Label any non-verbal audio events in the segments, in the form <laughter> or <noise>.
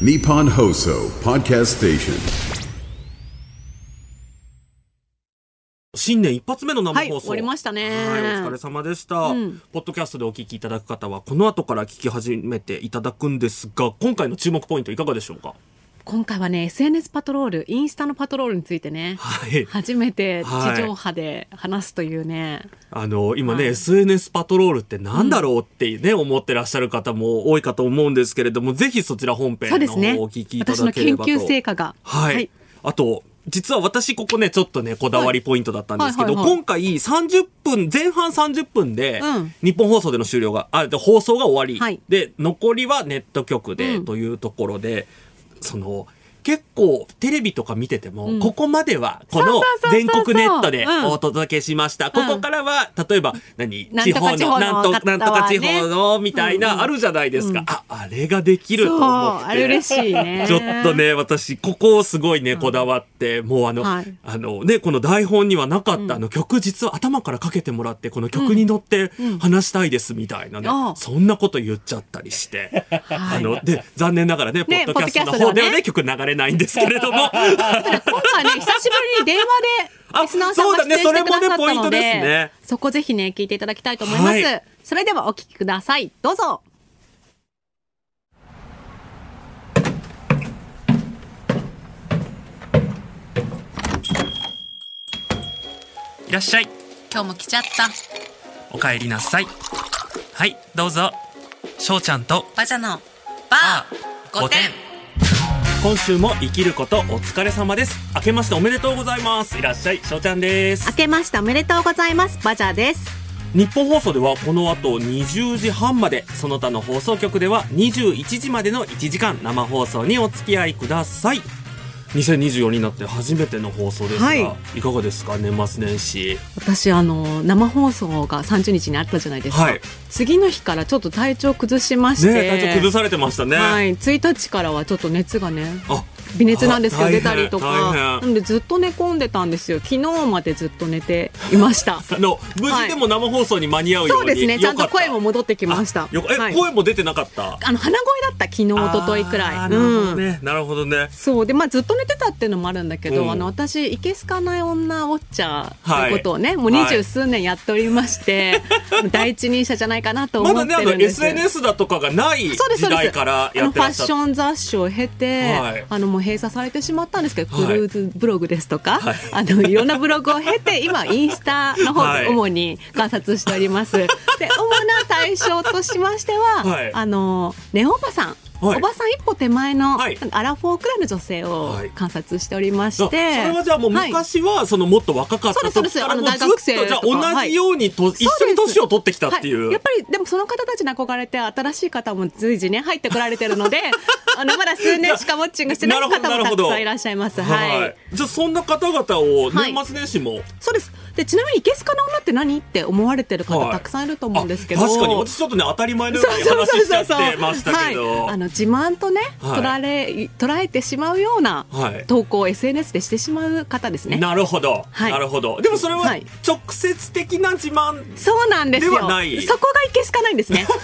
Nippon Hoso Podcast Station. 新年一発目の生はい、放送。終わりましたね。はい、お疲れ様でした、うんポッドキャストでお聞きいただく方は、この後から聞き始めていただくんですが、今回の注目ポイントいかがでしょうか？今回はね、SNS パトロール、インスタのパトロールについてね、はい。初めてはい地上波で話すというね。あの、今ね、はい SNS パトロールってなんだろうってね、思ってらっしゃる方も多いかと思うんですけれども、ぜひそちら本編の方をお聞きいた私のだければと。研究成果が。はい。あと、実は私ここね、ちょっとね、こだわりポイントだったんですけど、はいはいはいはい今回30分、前半30分でうん、日本放送での終了が、あ、で放送が終わり、はいで、残りはネット局で、うんというところで、その、結構テレビとか見てても、うん。ここまではこのそうそうそうそう全国ネットでうん。お届けしました。ここからは、例えば、何なんとか地方のなんと方はね。なんとか地方の、みたいな、あるじゃないですか。うん。あ、あれができるとそう、思って。あれ嬉しいね。ちょっと。ね、私、ここをすごいね、こだわって、もうあの、はい。あのね、この台本にはなかった、うん。あの曲実は頭からかけてもらって、この曲に乗ってうん。話したいですみたいなね、ああ。そんなこと言っちゃったりして、はい。あの、で、残念ながらね、ポッドキャストのポッドキャストではね。方ではね、曲流れないんですけれども、<laughs> 今回ね、久しぶりに電話あでリスナーさんが出演してくださったので、ねそこぜひね、聞いていただきたいと思います。はいそれではお聞きください。どうぞ。いらっしゃい、今日も来ちゃった。お帰りなさい。はい、どうぞ。翔ちゃんと、バジャのバー5点。今週も生きることお疲れ様です。明けましておめでとうございます。いらっしゃい、翔ちゃんです明。けましておめでとうございます。バジャです。日本放送ではこの後20時半までその他の放送局では21時までの1時間生放送にお付き合いください2024になって初めての放送ですが、はい。い、かがですか年末年始？私あの生放送が30日にあったじゃないですか、はい。次の日からちょっと体調崩しまして、ね体調崩されてましたね、はい、1日からはちょっと熱がね。あ微熱なんですけどあ出たりと大か変。なのでずっと寝込んでたんですよ。昨日までずっと寝ていました。<laughs> あの無事でも生放送に間に合うように、そうですね。ちゃんと声も戻ってきました。よえ、はい。声も出てなかった？あの鼻声だった昨日一昨日くらい。あーなるほどうん。ね、なるほどね。そう。でまあずっと寝てたっていうのもあるんだけど、うん。あの私いけすかない女ウォッチャーはいということをね、もう二十数年やっておりまして、<laughs> 第一人者じゃないかなと思まだねあのってるんです。SNS だとかがない時代からやあのファッってらっしゃっション雑誌を経て、はい。あのもう閉鎖されてしまったんですけど、はいクルーズブログですとか、はいあのいろんなブログを経て今インスタの方 <laughs> はいで主に観察しております。で主な対象としましては、はいあのネオおばさん。はい。おばさん一歩手前の、はい。アラフォーくらいの女性をはい。観察しておりまして、れはじゃあもうはい。昔はそのもっと若かった時からもうずっとじゃ同じようにと一緒に年を取ってきたっていう。はい、やっぱりでもその方たちに憧れて新しい方も随時ね入ってこられてるので <laughs> あのまだ数年しかウォッチングしてない方もたくさんいらっしゃいます。はい、はい。じゃあそんな方々をはい。年末年始も、そうですでちなみにいけすかな女って何？って思われてる方はい。たくさんいると思うんですけど、あ確かに。私ちょっとね当たり前のように話しちゃってましたけど、はい、あの自慢とね、はい。捉え捉えてしまうようなはい。投稿を SNS でしてしまう方ですね。なるほど、はい。なるほど。でもそれははい。直接的な自慢。そうなんですよ。そこがいけすかないんですね。<laughs>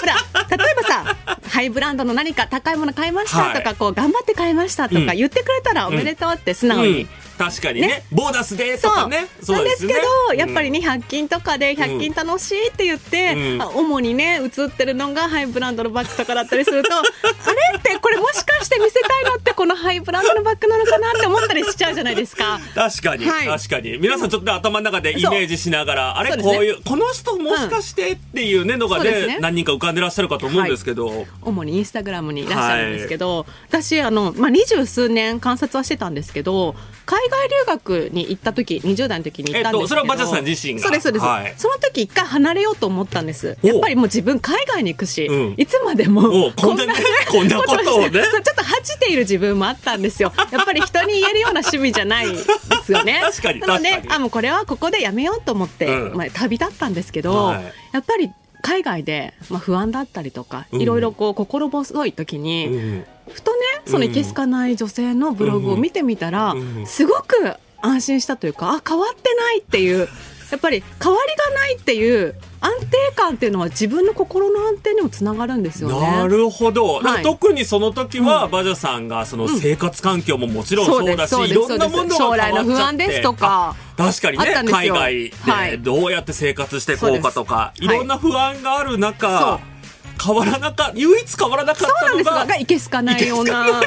ほら、例えばさ、ハイブランドの何か高いもの買いましたとか、はい。こう頑張って買いましたとうん。か言ってくれたらおめでとうって素直に。うん確かにね。ね。ボーナスでとそう。かね。なんですけど、うん。やっぱりね100均とかで100均楽しいって言って、うん。あ主にね映ってるのがハイブランドのバッグとかだったりすると <laughs> あれってこれもしかして見せたいのってこのハイブランドのバッグなのかなって思ったりしちゃうじゃないですか。確かに、はい。確かに。皆さんちょっとね頭の中でイメージしながらあれね。こういうこの人もしかしてっていうねのがね何人か浮かんでらっしゃるかと思うんですけど、主にインスタグラムにいらっしゃるんですけど、私あの、まあ、二十数年観察はしてたんですけど海外留学に行った時20代の時に行ったんですけど、えっとそれはバチャさん自身が。そうですそうです、はい。その時一回離れようと思ったんです。おやっぱりもう自分海外に行くし、うん。いつまでもおこんなねこんなことをね。<laughs> ちょっと恥じている自分もあったんですよ。<laughs> やっぱり人に言えるような趣味じゃないですよね。確かになのであもうこれはここでやめようと思って、うん。まあ、旅立ったんですけど、はい。やっぱり海外で、まあ、不安だったりとか、うん。いろいろこう心細い時に、うん。ふとねそのいけすかない女性のブログを見てみたら、うんすごく安心したというかあ変わってないっていう <laughs> やっぱり変わりがないっていう安定感っていうのは自分の心の安定にもつながるんですよね。なるほど、はい。特にその時は、バジャさんがその生活環境ももちろんそうだし、そうですいろんなものが変わっちゃって将来の不安ですとかあ確かにね海外はい。でどうやって生活していこうかとか、そうですいろんな不安がある中、そう変わらなか唯一変わらなかったのががいけすかないような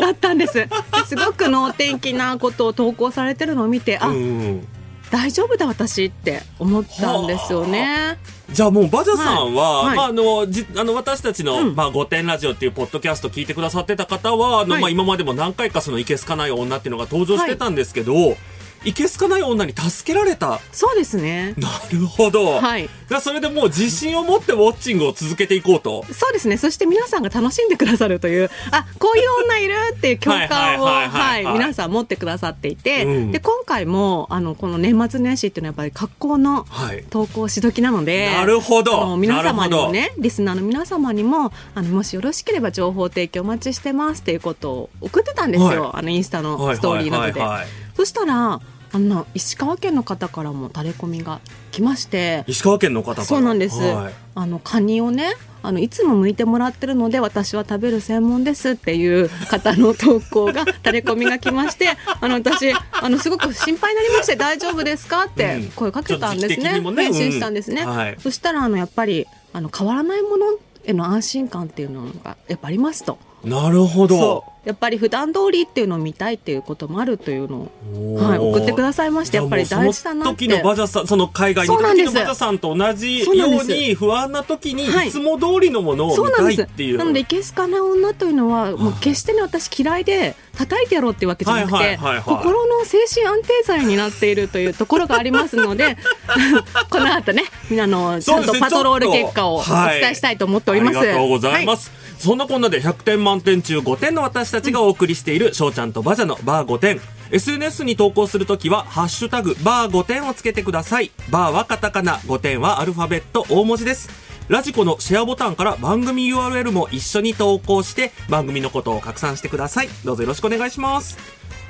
だったんです。ですごく能天気なことを投稿されてるのを見てあ、うん大丈夫だ私って思ったんですよね。じゃあもうバジャさんは、はい。はい。まああのじあの私たちの、うん。まあ御殿ラジオっていうポッドキャスト聞いてくださってた方はあの、はい。まあ今までも何回かそのいけすかない女っていうのが登場してたんですけど、い、けすかない女に助けられた。そうですね。なるほど。はいそれでもう自信を持ってウォッチングを続けていこうと。そうですね。そして皆さんが楽しんでくださるという、あ、こういう女いるっていう共感を、はいはいはいはいはい、皆さん持ってくださっていて、うんで、今回も、あの、この年末年始っていうのはやっぱり格好のはい。投稿し時なので、なるほど皆様にもね、リスナーの皆様にも、あの、もしよろしければ情報提供お待ちしてますっていうことを送ってたんですよ。はいあの、インスタのストーリーなどで。はいはいはいはいそしたら、あの、石川県の方からもタレコミが来まして、石川県の方から？そうなんです、はい。あのカニをねあのいつも剥いてもらってるので私は食べる専門ですっていう方の投稿が <laughs> タレコミが来ましてあの私あのすごく心配になりまして大丈夫ですかってうん。声かけたんですね。にもね。返信したんですね、うん。はい。そしたらあのやっぱりあの変わらないものへの安心感っていうのがやっぱありますと。なるほどやっぱり普段通りっていうのを見たいっていうこともあるというのをはい送ってくださいましてやっぱり大事だなって。その時のバジャさんその海外に行った時のバジャさんと同じよそうに不安な時にはい。いつも通りのものを見たいっていう。なのでいけすかない女というのはもう決してね私嫌いで叩いてやろうっていうわけじゃなくはいはいてはいはい。心の精神安定剤になっているというところがありますので <laughs> この後ねあのちゃんとパトロール結果をお伝えしたいと思っております。ありがとうございます。そんなこんなで100点満点中5点の私たちがお送りしている、しょうちゃんとバジャのバー5点。SNS に投稿するときは、ハッシュタグ、バー5点をつけてください。バーはカタカナ、5点はアルファベット大文字です。ラジコのシェアボタンから番組 URL も一緒に投稿して、番組のことを拡散してください。どうぞよろしくお願いします。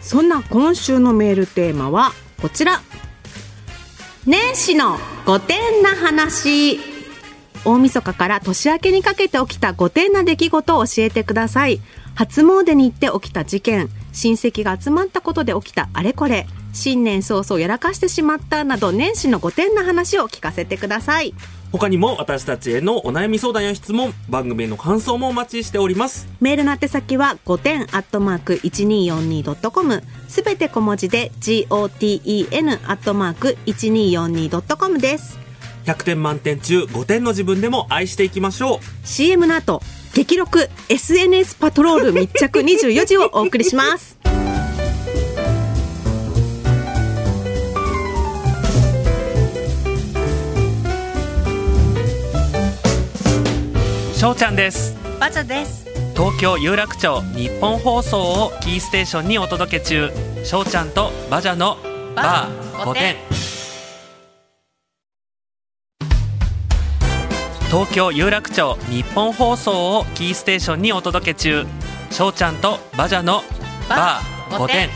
そんな今週のメールテーマはこちら年始の5点な話大晦日から年明けにかけて起きた5点な出来事を教えてください。初詣に行って起きた事件。親戚が集まったことで起きたあれこれ。新年早々やらかしてしまったなど年始の5点な話を聞かせてください。他にも私たちへのお悩み相談や質問、番組への感想もお待ちしております。メールの宛先は5点アットマーク 1242.com すべて小文字で GOTEN アットマーク 1242.com です100点満点中5点の自分でも愛していきましょう。CM の後激録 SNS パトロール密着24時をお送りしますしょうちゃんです。バジャです東京有楽町日本放送をキーステーションにお届け中しょうちゃんとバジャのバー5点東京有楽町日本放送をキーステーションにお届け中。しょうちゃんとバジャのバー5点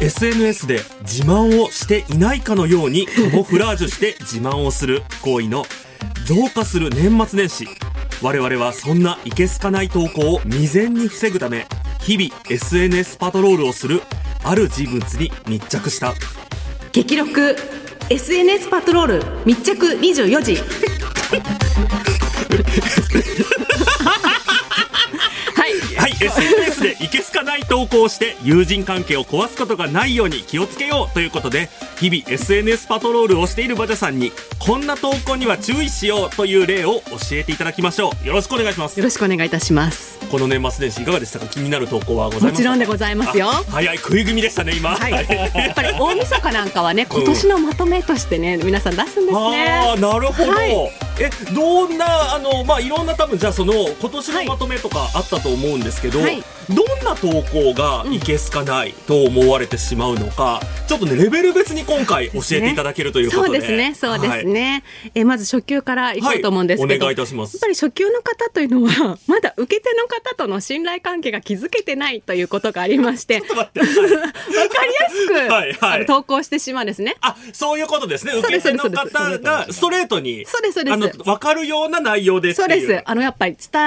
SNS で自慢をしていないかのようにカモフラージュして自慢をする行為の増加する年末年始。我々はそんないけすかない投稿を未然に防ぐため日々 SNS パトロールをするある人物に密着した。激録 SNS パトロール密着24時。SNS でいけすかない投稿をして友人関係を壊すことがないように気をつけようということで日々 SNS パトロールをしているバジャさんにこんな投稿には注意しようという例を教えていただきましょう。よろしくお願いします。よろしくお願いいたします。この年末年始いかがでしたか？気になる投稿はございますか？もちろんでございますよ。あ早い食い組みでしたね今。はい、やっぱり大晦日なんかはね今年のまとめとしてね皆さん出すんですね。ああなるほど、はいえどんなあのまあいろんな多分じゃあその今年のまとめとかあったと思うんですけど、はい。どんな投稿がいけすかないと思われてしまうのか、ちょっとねレベル別に今回教えていただけるということで。そうですね、そうですね。えまず初級からいこうと思うんですけど、はいお願いいたします。やっぱり初級の方というのは <laughs> まだ受け手の方との信頼関係が築けてないということがありまして、わか待ってはい。<laughs> りやすく、はい投稿してしまうんですね。あそういうことですね。受け手の方がストレートにそうですそうです。あの分かるような内容でそうです。あのやっぱり伝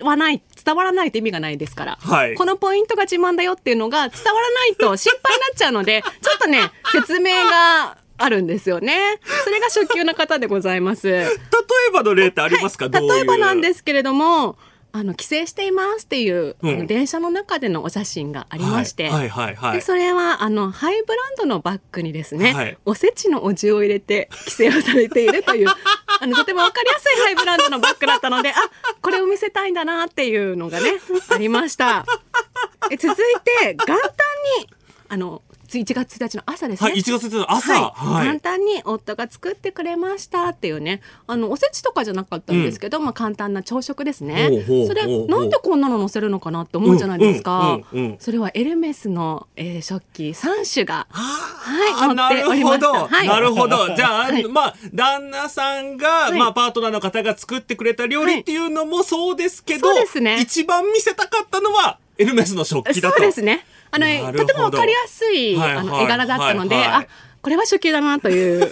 わない伝わらないと意味がないですから、はい。このポイントが自慢だよっていうのが伝わらないと心配になっちゃうので、<laughs> ちょっとね説明があるんですよね。それが初級の方でございます。<laughs> 例えばの例ってありますか、はい。例えばなんですけれどもあの帰省していますっていう、うん。電車の中でのお写真がありまして、はい。はい。はい。はい。でそれはあのハイブランドのバッグにですね、はい。おせちのお重を入れて帰省をされているという <laughs> あのとても分かりやすいハイブランドのバッグだったのであこれを見せたいんだなっていうのがねありました。え続いて元旦にあの1月1日の朝ですね。はい1月1日の朝。はい。はい。簡単に夫が作ってくれましたっていうね。あのおせちとかじゃなかったんですけど、まあ簡単な朝食ですね。ほうほうそれなんでこんなの載せるのかなって思うじゃないですか、うんうんうんうん。それはエルメスの、えー食器。3種がはいあなるほど、はい。なるほど。じゃあ、はい。まあ、旦那さんが、はい。まあ、パートナーの方が作ってくれた料理っていうのもそうですけど、そうですね。一番見せたかったのは、エルメスの食器だと。そうですねあのとてもわかりやすい、はいあのはい絵柄だったので、はいはい。あこれは初級だなという。<laughs>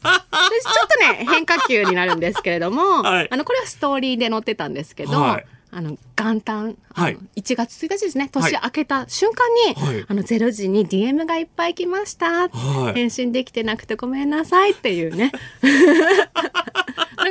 でちょっとね変化球になるんですけれども、はい。あのこれはストーリーで載ってたんですけど、はいあの元旦、はい。1月1日ですねはい。年明けた瞬間に、はい。あの0時に DM がいっぱい来ました、はい。返信できてなくてごめんなさいっていうね。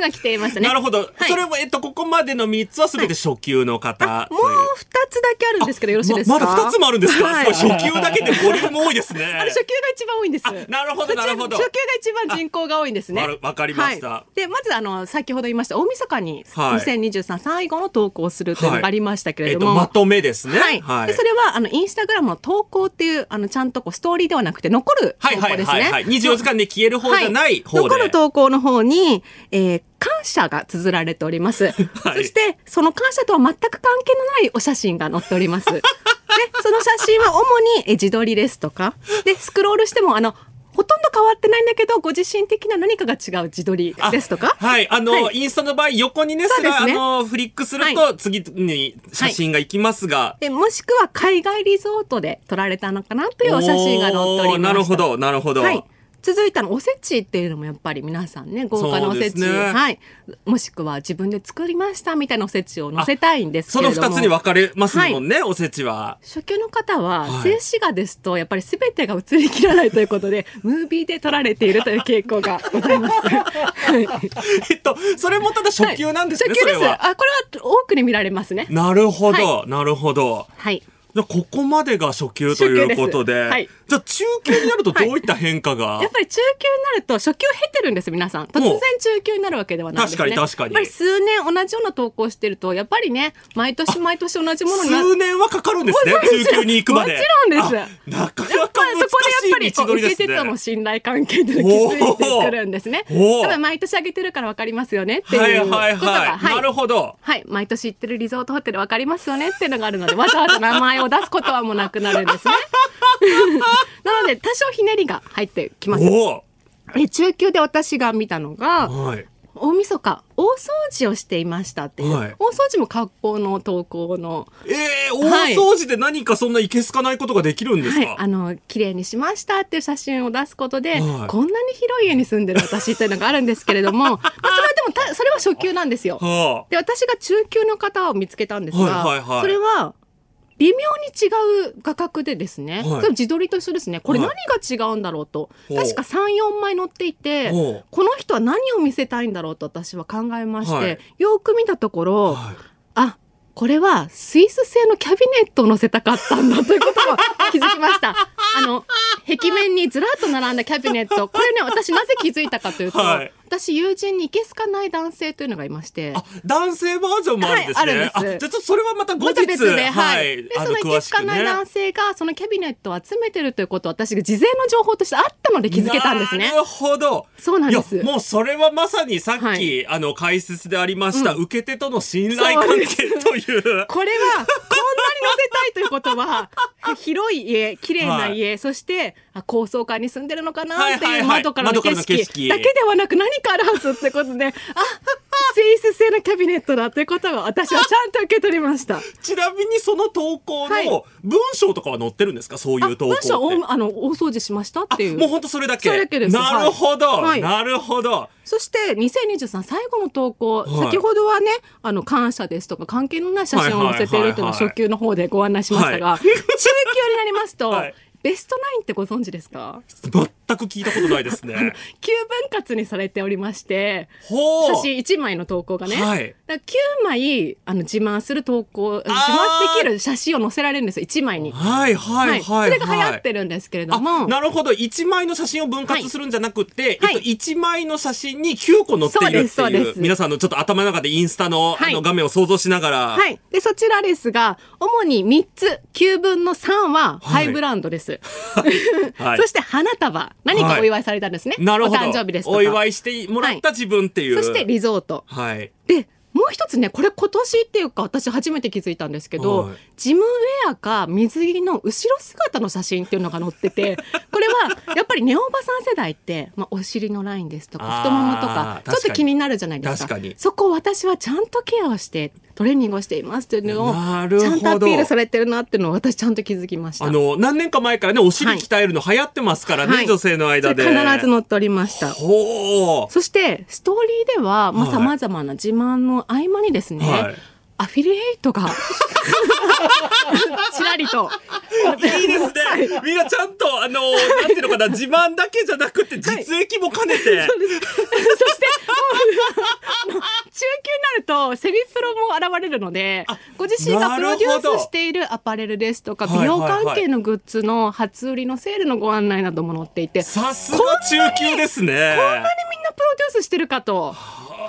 のが来ていましたね。なるほど。はい。それは、えっと、ここまでの3つは全て初級の方という。もう2つだけあるんですけどよろしいですか、ままだ2つもあるんですか、はい。初級だけでボリューム多いですね。あれ初級が一番多いんです。あなるほどなるほど。初級が一番人口が多いんですね。わわかりました。はい。でまずあの先ほど言いました大晦日にはい。2023最後の投稿をするというのがありましたけえっと、れども。まとめですね。はい、でそれはあのインスタグラムの投稿っていうあのちゃんとこうストーリーではなくて残る投はいはい稿ですね。はいはい。24時間で消える方じゃない方で。残る投稿の方に、えー感謝が綴られております。<laughs> はいそして、その感謝とは全く関係のないお写真が載っております。で、その写真は主にえ自撮りですとか、で、スクロールしても、あの、ほとんど変わってないんだけど、ご自身的な何かが違う自撮りですとか？はい。あの、はいインスタの場合、横にね、すねあの、フリックするはと、次に写真が行きますが。でもしくは海外リゾートで撮られたのかなというお写真が載っております。なるほど、なるほど。はい。続いたのおせちっていうのもやっぱり皆さんね豪華なおせち、ねはいもしくは自分で作りましたみたいなおせちを載せたいんですけそのれども二つに分かれますもんね、おせちは。初級の方は、はい静止画ですとやっぱり全てが映りきらないということで <laughs> ムービーで撮られているという傾向がございます。は <laughs> いえっと、それもただ初級なんですね、初級です。あこれは多くに見られますね。なるほど、はなるほど。はい。ここまでが初級ということで、はい。じゃあ中級になるとどういった変化が、やっぱり中級になると初級を経てるんです皆さん。突然中級になるわけではないですね確かに確かに。やっぱり数年同じような投稿してるとやっぱりね毎年毎年同じものにな数年はかかるんですね、<laughs> 中級に行くまで。もちろんです。あなかそこでやっぱりこう受け。手との信頼関係っていうのを築いてくるんですね。おー多分毎年あげてるからわかりますよねってはいいうことが、はいはい。なるほど。はい、毎年行ってるリゾートホテルわかりますよねっていうのがあるのでわざわざ名前を出すことはもうなくなるんですね。<laughs> なので多少ひねりが入ってきます。おえ中級で私が見たのがお。はい。大晦日大掃除をしていましたっていう、はい。大掃除も格好の投稿の。えー、大掃除で何かそんないけすかないことができるんですか、はい、あの綺麗にしましたっていう写真を出すことで、はい。こんなに広い家に住んでる私っていうのがあるんですけれども <laughs> まあそれはでもたそれは初級なんですよ。はで私が中級の方を見つけたんですが、はいはいはい。それは微妙に違う画角でですね、はい。自撮りと一緒ですね。これはい何が違うんだろうと、ほう。確か34枚載っていてこの人は何を見せたいんだろうと私は考えまして、はい。よく見たところ、はい。あこれはスイス製のキャビネットを載せたかったんだということを <laughs> 気づきました。あの壁面にずらっと並んだキャビネット。これね私なぜ気づいたかというと、はい私友人にいけすかない男性というのがいましてあ、男性バージョンもあるんですね。はいあるんですあじゃあちょっとそれはまた後ま日、た別で、ははい。い、で、そのいけすかない。男性が、そのキャビネットを集めてるということを私が事前の情報としてあったので気づけたんですねな。るほど。そうなんですもうそれはまさにさっき、はいあの、解説でありました、うん受け手との信頼関係という。これは、こんなに載せたいということは、<laughs> 広い家、綺麗な家、そして、あ高層階に住んでるのかな？ってはいう窓からの景色。色。だけではなく何かあるはずってことで、あ、スイス製のキャビネットだっていうことは私はちゃんと受け取りました。<laughs> ちなみにその投稿はい。の文章とかは載ってるんですか？そういう投稿。文章をあの大掃除しましたっていう。もう本当それだけ。それだけです。なるほど、はい。なるほど。そして2023最後の投稿、はい。先ほどはねあの感謝ですとか関係のない写真を載せているというのをは初級の方でご案内しましたが、はい。<laughs> 中級になりますと、はいベストナインってご存知ですか？全く聞いたことないですね。<laughs> 9分割にされておりまして。写真1枚の投稿がね、はいだから9枚あの自慢する投稿自慢できる写真を載せられるんですよ1枚に。はいはいはい、はい。それが流行ってるんですけれども、あなるほど1枚の写真を分割するんじゃなくて、はいえっと、1枚の写真に9個載っているっていうそうですそうです皆さんのちょっと頭の中でインスタの,、はいあの画面を想像しながら、はい。で、そちらですが、主に3つ、9分の3はハイブランドです。はい <laughs> そして花束。何かお祝いされたんですね。なるほど。お誕生日です。お祝いしてもらった自分っていう、そしてリゾート。はい。で、もう一つね、これ今年っていうか私初めて気づいたんですけど、はい。ジムウェアか水着の後ろ姿の写真っていうのが載ってて、<laughs> これはやっぱりネオおばさん世代って、まあ、お尻のラインですとか太ももとかちょっと気になるじゃないですか。確かに。そこを私はちゃんとケアをしてトレーニングをしていますっていうのをちゃんとアピールされてるなっていうのを私ちゃんと気づきました。あの何年か前からねお尻鍛えるの流行ってますからね、はい。女性の間で。必ず載っておりました。そしてストーリーではまあはい。様々な自慢の合間にですね、はいアフィリエイトが。<laughs> ちらりと。いいですね、みんなちゃんとあのなんていうのかな自慢だけじゃなくて実益も兼ねて、そして中級になるとセミプロも現れるのでご自身がプロデュースしているアパレルですとかはい美容関係のグッズの初売りのセールのご案内なども載っていてさすが中級ですね。こんなにみんなプロデュースしてるかと、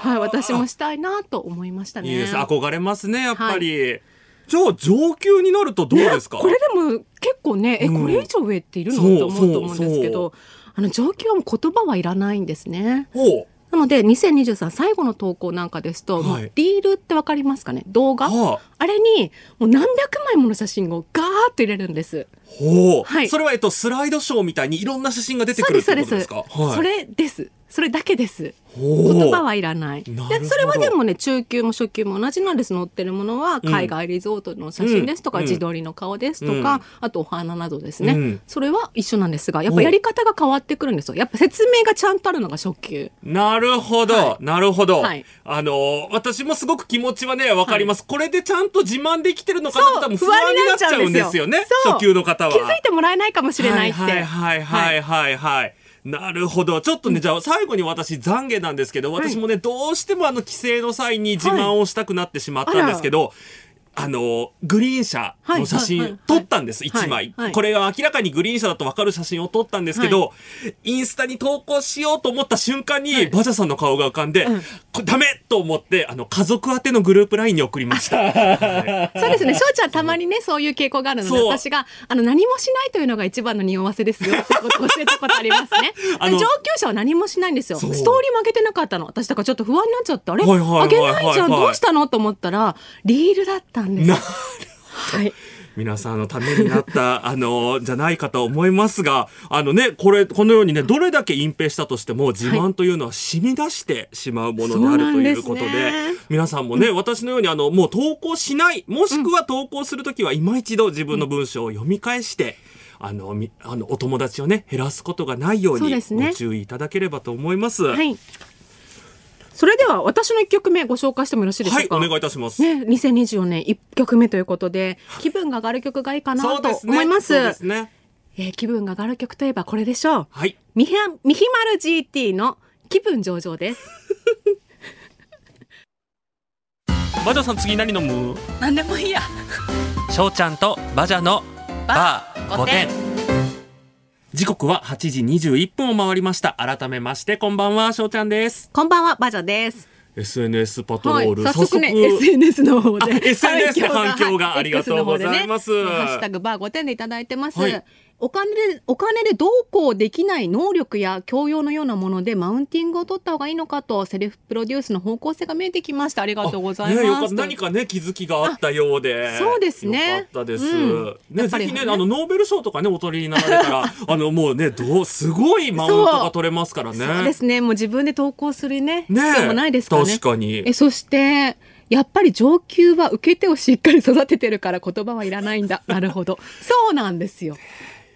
はい、私もしたいなと思いましたね。いいです。憧れますねやっぱり、じゃあ上級になるとどうですか、これでも結構ね、えうん。これ以上上っているのと思うと思うんですけそどあの上級はもう言葉はいらないんですね。ほなので2023最後の投稿なんかですと、はい。リールってわかりますかね？動画、はあ。あれにもう何百枚もの写真をガーッと入れるんです。うほう、はい。それはえっとスライドショーみたいにいろんな写真が出てくるってですそうですことです。かはい。それですそれだけです。言葉はいらない。でそれはでもね中級も初級も同じなんです載ってるものは海外リゾートの写真ですとか、うん。自撮りの顔ですとか、うん。あとお花などですね、うん。それは一緒なんですがやっぱやり方が変わってくるんですよ。やっぱ説明がちゃんとあるのが初級。なるほど、はなるほど、はい。あの私もすごく気持ちはねわかります、これでちゃんと自慢できてるのかなって多分不安になっちゃうんですよね。初級の方は。気づいてもらえないかもしれないって、はいはいはいはい。はい、なるほど。ちょっとね、じゃあ最後に私懺悔なんですけど私もね、どうしてもあの帰省の際に自慢をしたくなってしまったんですけど、あのグリーン車の写真、撮ったんです、はい1枚、はいこれは明らかにグリーン車だと分かる写真を撮ったんですけど、インスタに投稿しようと思った瞬間に、はいバジャさんの顔が浮かんで、うんダメと思ってあの家族宛てのグループ LINE に送りました。<laughs> そうですね。翔ちゃんたまにね、そういう傾向があるので、私が、あの、何もしないというのが一番の匂わせですよってことを教えたことありますね。<laughs> 上級者は何もしないんですよ。ストーリーも上げてなかったの。私だからちょっと不安になっちゃって、あれ？上げないじゃん。どうしたの？と思ったら、リールだったんです。なはい。皆さんのためになった、<laughs> あの、じゃないかと思いますが、あのね、これ、このようにね、どれだけ隠蔽したとしても、自慢というのは染み出してしまうものであるということで、そうなんですね皆さんもね、私のように、あの、もう投稿しない、もしくは投稿するときは、今一度自分の文章を読み返して、あの、みあの、お友達をね、減らすことがないように、ご注意いただければと思います。は、はいい。それでは、私の一曲目ご紹介してもよろしいでしょうか？お願いいたします。ね、2024年1曲目ということで、気分が上がる曲がいいかなとそうですね。思います。そうですね。えー気分が上がる曲といえばこれでしょう。はい。ミヒミヒマル GT の気分上々です。<laughs> バジャさん次何飲む？なんでもいいや。しょうちゃんとバジャのバー5点時刻は8時21分を回りました。改めまして、こんばんは、しょうちゃんです。こんばんは、バジャです。SNS パトロール、早速ね、早速 SNS の方で。あ SNS で反響がはいありがとうございますねハッシュタグバー5点でいただいてます。はいお金で、お金でどうこうできない能力や教養のようなものでマウンティングを取った方がいいのかと、セルフプロデュースの方向性が見えてきました。ありがとうございます。った何かね気づきがあったようでそうですねよかったです、うんやねぜひねあのノーベル賞とかねお取りになられたら <laughs> あのもうねどうすごいマウントが取れますからねそうですね。もう自分で投稿するね、ね必要もないですからね。確かにえ、そして、やっぱり上級は受け手をしっかり育ててるから言葉はいらないんだ。なるほど。そうなんですよ。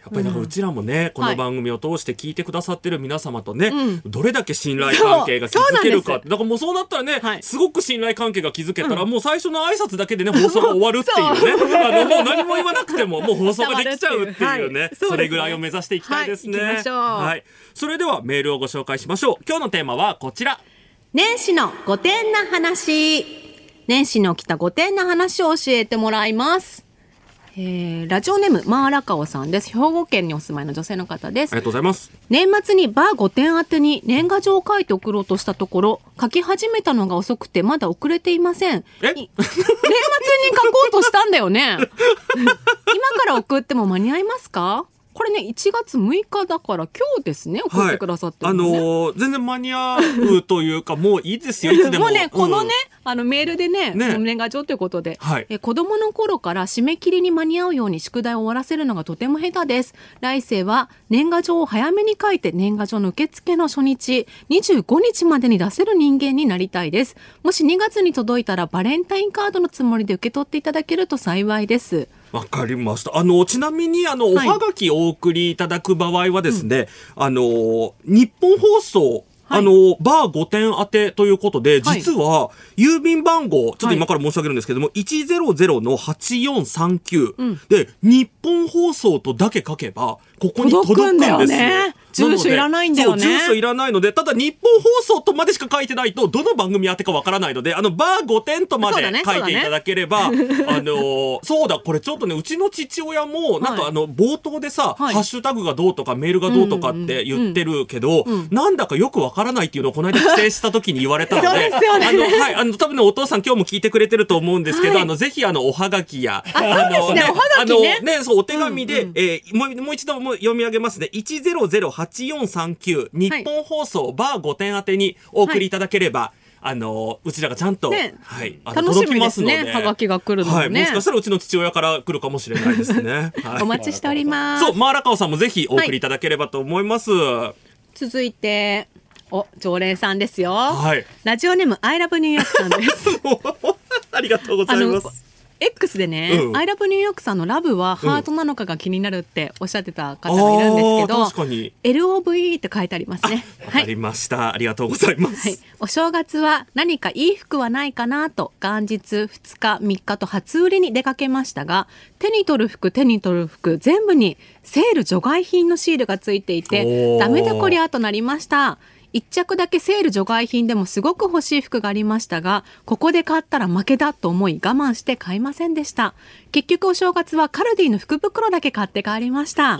やっぱりだからうちらもね、この番組を通して聞いてくださってる皆様とね、うん。どれだけ信頼関係が築けるか。だからもうそうなったらね、はい。すごく信頼関係が築けたら、もう最初の挨拶だけでね放送が終わるっていうね。<laughs> あのもう何も言わなくても <laughs> もう放送ができちゃうっていうね。それぐらいを目指していきたいですね。はい。それではメールをご紹介しましょう。今日のテーマはこちら。年始の5点な話。年始に起きた5点な話を教えてもらいます。えーラジオネームマーラカオさんです。兵庫県にお住まいの女性の方ですありが。とうございます年末にバー5点宛てに年賀状を書いて送ろうとしたところ、書き始めたのが遅くてまだ遅れていません。え？い年末に書こうとしたんだよね。<laughs> 今から送っても間に合いますか？これね、1月6日だから今日ですね、送ってくださってあるのね。のー全然間に合うというかもういいですよいつでも <laughs> もうね、このねうん、あのメールでね、ね年賀状ということで、はいえ子供の頃から締め切りに間に合うように宿題を終わらせるのがとても下手です。来世は年賀状を早めに書いて年賀状の受付の初日、25日までに出せる人間になりたいです。もし2月に届いたらバレンタインカードのつもりで受け取っていただけると幸いです。わかりました。あの、ちなみに、あの、おはい。はがきお送りいただく場合はですね、あの、日本放送、はい。あの、バー5点当てということで、はい。実は、郵便番号、ちょっとはい。今から申し上げるんですけども、100の8439、うん。で、日本放送とだけ書けば、ここに届くんですよ。届くんだよね。住所いらないんだよね。住所いらないので、ただ日本放送とまでしか書いてないと、どの番組当てかわからないので、あの、バー5点とまで書いていただければ、あのーそうだ、これちょっとね、うちの父親も、なんかはいあの、冒頭でさ、はい。ハッシュタグがどうとか、メールがどうとかって言ってるけど、なんだかよくわからないっていうのをこの間帰省した時に言われたので、<laughs> でねあの、はい、あの、多分ね、お父さん今日も聞いてくれてると思うんですけど、はい。あの、ぜひあの、おはがきや、あそうですねおはがきね。あの、ね、そう、お手紙で、うんうん。えーもう、もう一度もう読み上げますね。1008439、日本放送、バー5点宛てにお送りいただければ、あの、うちらがちゃんと、ねはい、あの届きますので。ねはがきが来るのねはい、もしかしたらうちの父親から来るかもしれないですね。<laughs> はいお待ちしております。そう、マーラカオさんもぜひお送りいただければと思います。は続いて、お、常連さんですよ。い。ラジオネーム、アイラブニューヨークさんです。<laughs> ありがとうございます。、X でね、うん。アイラブニューヨークさんのラブはハートなのかが気になるっておっしゃってた方がいるんですけど、あー確かに。LOVE って書いてありますね。わかりました、ありがとうございます。はい、お正月は何かいい服はないかなと元日2日3日と初売りに出かけましたが手に取る服手に取る服全部にセール除外品のシールがついていおてー。ダメだこりゃとなりました一着だけセール除外品でもすごく欲しい服がありましたがここで買ったら負けだと思い我慢して買いませんでした。結局お正月はカルディの福袋だけ買って帰りました。あ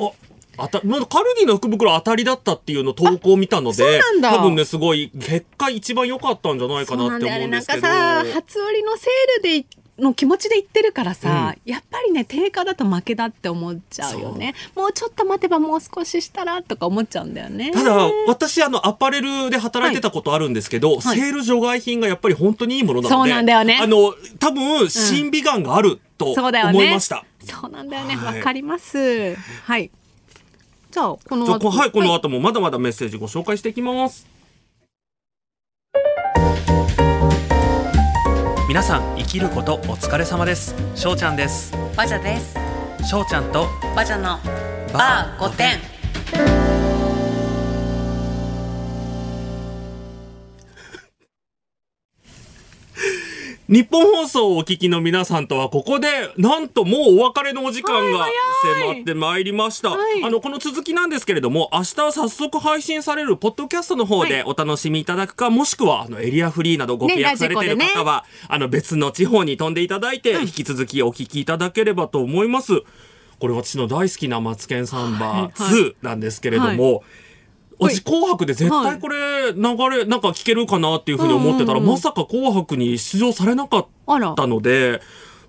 あたまだカルディの福袋当たりだったっていうの投稿を見たので多分ねすごい結果一番良かったんじゃないかなって思うんですけど。なんなんかさ初売りのセールでの気持ちで言ってるからさ、やっぱりね定価だと負けだって思っちゃうよね。もうちょっと待てばもう少ししたらとか思っちゃうんだよね。ただ私あのアパレルで働いてたことあるんですけど、はい。セール除外品がやっぱり本当にいいものなのでそうなんだよね。あの多分審美眼があるとそうだよね。思いました、そうなんだよね。わ、はい。かります。はい。じゃあこのじゃあこはいこのはい。後もまだまだメッセージご紹介していきます、皆さん生きることお疲れ様ですしょうちゃんですバジャです。しょうちゃんとバジャのバー5点。日本放送をお聞きの皆さんとはここでなんともうお別れのお時間が迫ってまいりました、はい。あのこの続きなんですけれども明日早速配信されるポッドキャストの方でお楽しみいただくか、もしくはあのエリアフリーなどご契約されている方は、あの別の地方に飛んでいただいて、引き続きお聞きいただければと思います。これ私の大好きなマツケンサンバはい。はい。2なんですけれども、私紅白で絶対これ流れなんか聞けるかなっていうふうに思ってたら、まさか紅白に出場されなかったので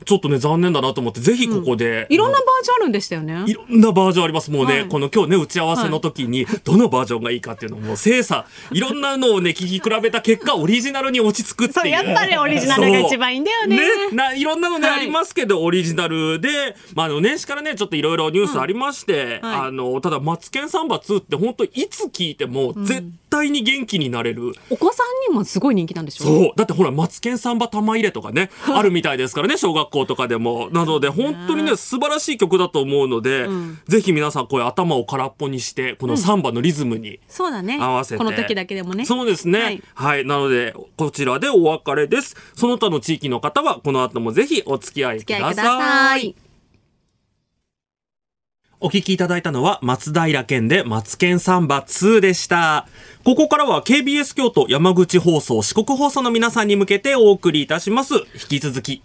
ちょっとね残念だなと思ってぜひここで、いろんなバージョンあるんでしたよね。いろんなバージョンあります。もうね、はい。この今日ね、打ち合わせの時に、どのバージョンがいいかっていうのをもう精査、いろんなのをね、聞き比べた結果、オリジナルに落ち着くっていう。そうやっぱりオリジナルが一番いいんだよね。そう。な、いろんなのね、はいありますけど、オリジナルで、まあ、あの、年始からね、ちょっといろいろニュースありまして、うんはい。あの、ただ、マツケンサンバ2って本当いつ聞いても、絶対に元気になれる。お子さんにもすごい人気なんでしょそう。だってほら、マツケンサンバ玉入れとかね、あるみたいですからね、小学校とかでも。なので、本当にね、素晴らしい曲だと思うので、んぜひ皆さん、こういう頭を空っぽにして、このサンバのリズムに合わせて。この時だけでもねそうですね。ははいい。なので、こちらでお別れです。その他の地域の方は、この後もぜひお付き合いください。お聞きいただいたのは松平健でマツケンサンバ2でした。ここからは KBS 京都山口放送四国放送の皆さんに向けてお送りいたします。引き続き。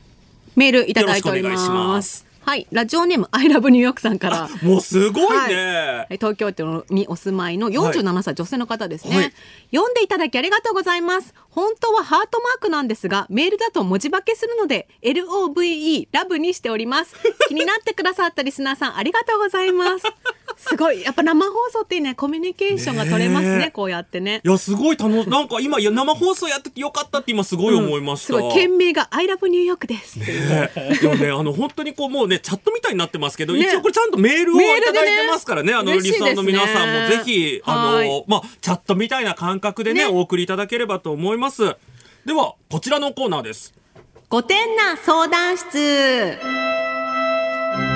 メールいただいております。よろしくお願いします。はい。ラジオネームアイラブニューヨークさんから。もうすごいね。はい。東京都にお住まいの47歳女性の方ですね、はい。読んでいただきありがとうございます本当はハートマークなんですがメールだと文字化けするので LOVE ラブにしております。<laughs> 気になってくださったリスナーさんありがとうございます。すごい。やっぱ生放送ってねコミュニケーションが取れますねこうやってね。いや、すごい楽し、なんか今、いや生放送やっててよかったって今すごい思いました。すごい件名が I love New York です。ねでもね、あの、本当にこう、もうね、チャットみたいになってますけど、ね。一応これちゃんとメールをいただいてますからね、あの、リスナーの皆さんもぜひ、あはい。の、まあ、チャットみたいな感覚でね、ね。お送りいただければと思います。では、こちらのコーナーです。五点な相談室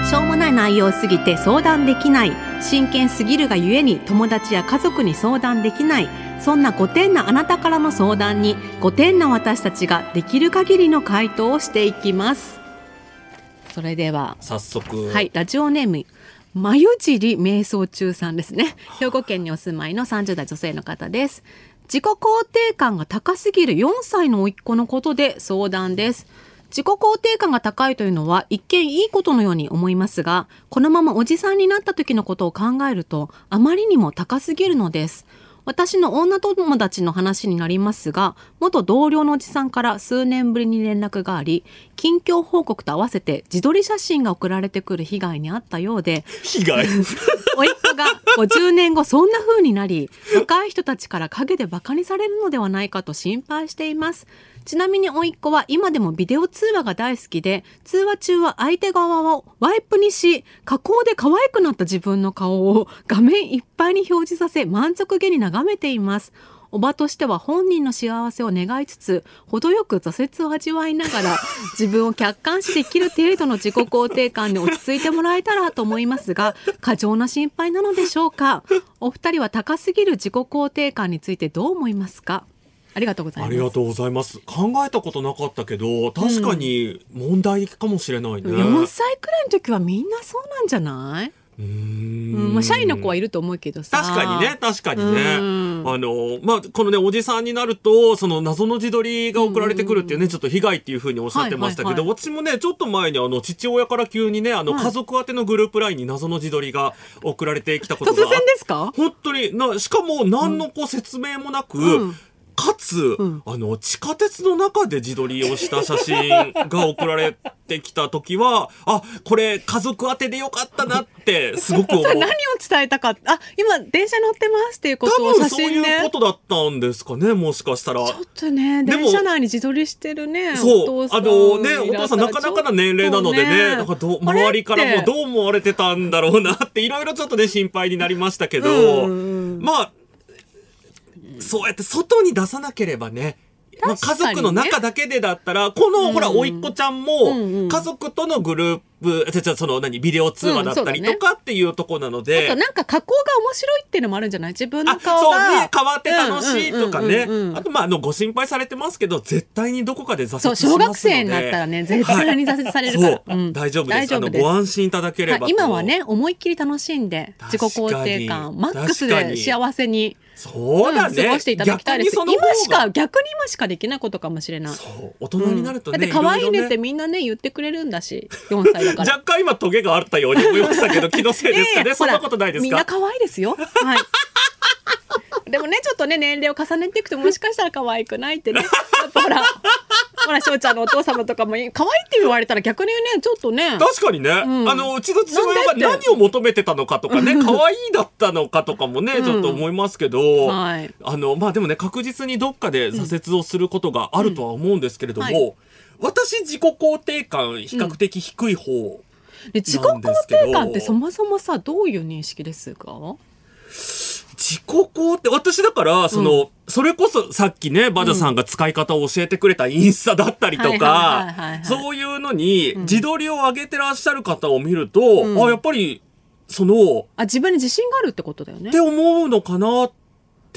しょうもない内容すぎて相談できない真剣すぎるがゆえに友達や家族に相談できないそんな五点なあなたからの相談に五点な私たちができる限りの回答をしていきますそれでは早速。はい、ラジオネーム眉尻瞑想中さんですね。兵庫県にお住まいの30代女性の方です。自己肯定感が高すぎる4歳の甥っ子のことで相談です。自己肯定感が高いというのは一見いいことのように思いますが、このままおじさんになった時のことを考えるとあまりにも高すぎるのです。私の女友達の話になりますが、元同僚のおじさんから数年ぶりに連絡があり、近況報告と合わせて自撮り写真が送られてくる被害に遭ったようで、被害？<laughs> 甥っ子が50年後そんな風になり、若い人たちから陰でバカにされるのではないかと心配しています。ちなみに甥っ子は今でもビデオ通話が大好きで、通話中は相手側をワイプにし、加工で可愛くなった自分の顔を画面いっぱいに表示させ満足げに眺めています。おばとしては本人の幸せを願いつつ、程よく挫折を味わいながら、自分を客観視できる程度の自己肯定感に落ち着いてもらえたらと思いますが、過剰な心配なのでしょうか？お二人は高すぎる自己肯定感についてどう思いますか？ありがとうございます。ありがとうございます。考えたことなかったけど、確かに問題かもしれないね。4歳くらいの時はみんなそうなんじゃない、うんんまあ、社員の子はいると思うけどさ。確かにね、確かにね。うんあの、まあ、このね、おじさんになると、その謎の自撮りが送られてくるっていうね、ちょっと被害っていうふうにおっしゃってましたけど、はいはい私もね、ちょっと前にあの、父親から急にね、あの、はい家族宛てのグループラインに謎の自撮りが送られてきたこと突然があっですか？本当にな、しかも何のこう説明もなく、うんかつ、ん。あの、地下鉄の中で自撮りをした写真が送られてきた時は、あ、これ家族宛てでよかったなって、すごく思う。<laughs> 何を伝えたかあ今電車乗ってますっていうことを多分そう写真でいうことだったんですかね、もしかしたら。ちょっとねでも電車内に自撮りしてるねそう。あのね、お父さんなかなかな年齢なのでね、なんかど周りからもどう思われてたんだろうなって、いろいろちょっとね、心配になりましたけど、うん。まあ、そうやって外に出さなければね、まあ、家族の中だけでだったら、この、ほら、甥っ子ちゃんも、家族とのグループ、じゃじゃその、何、ビデオ通話だったりとかっていうところなので、あとなんか加工が面白いっていうのもあるんじゃない？自分のあ、そう顔がね、変わって楽しいとかね。うんうんうんうん。あと、まあ、あの、ご心配されてますけど、絶対にどこかで挫折しそうますので。小学生になったらね絶対に挫折されるから、そう、うん。大丈夫です。あの、ご安心いただければ今はね思いっきり楽しんで自己肯定感マックスで幸せにそうだね。うん過ごしていただきたいです。今しか逆に今しかできないことかもしれない。そう、大人になるとね、だって可愛いねってみんなね言ってくれるんだし。4歳だから。若干今トゲがあったように思いましたけど気のせいですかね、ええそんなことないですみんな可愛いですよ。はい。<laughs> でもねちょっとね年齢を重ねていくともしかしたら可愛くないってね。やっぱほら <laughs> ほら翔ちゃんのお父様とかも可愛いって言われたら逆にねちょっとね。確かにね、んあのうちの父親が何を求めてたのかとかね <laughs> 可愛いだったのかとかもね、ちょっと思いますけど、はいあのまあでもね確実にどっかで挫折をすることがあるとは思うんですけれども、うんはい私自己肯定感比較的低い方、で自己肯定感ってそもそもさどういう認識ですか？自己肯定私だからその、それこそさっきねバジャさんが使い方を教えてくれたインスタだったりとかそういうのに自撮りを上げてらっしゃる方を見ると、ん。あやっぱりそのあ自分に自信があるってことだよね。って。思うのかなって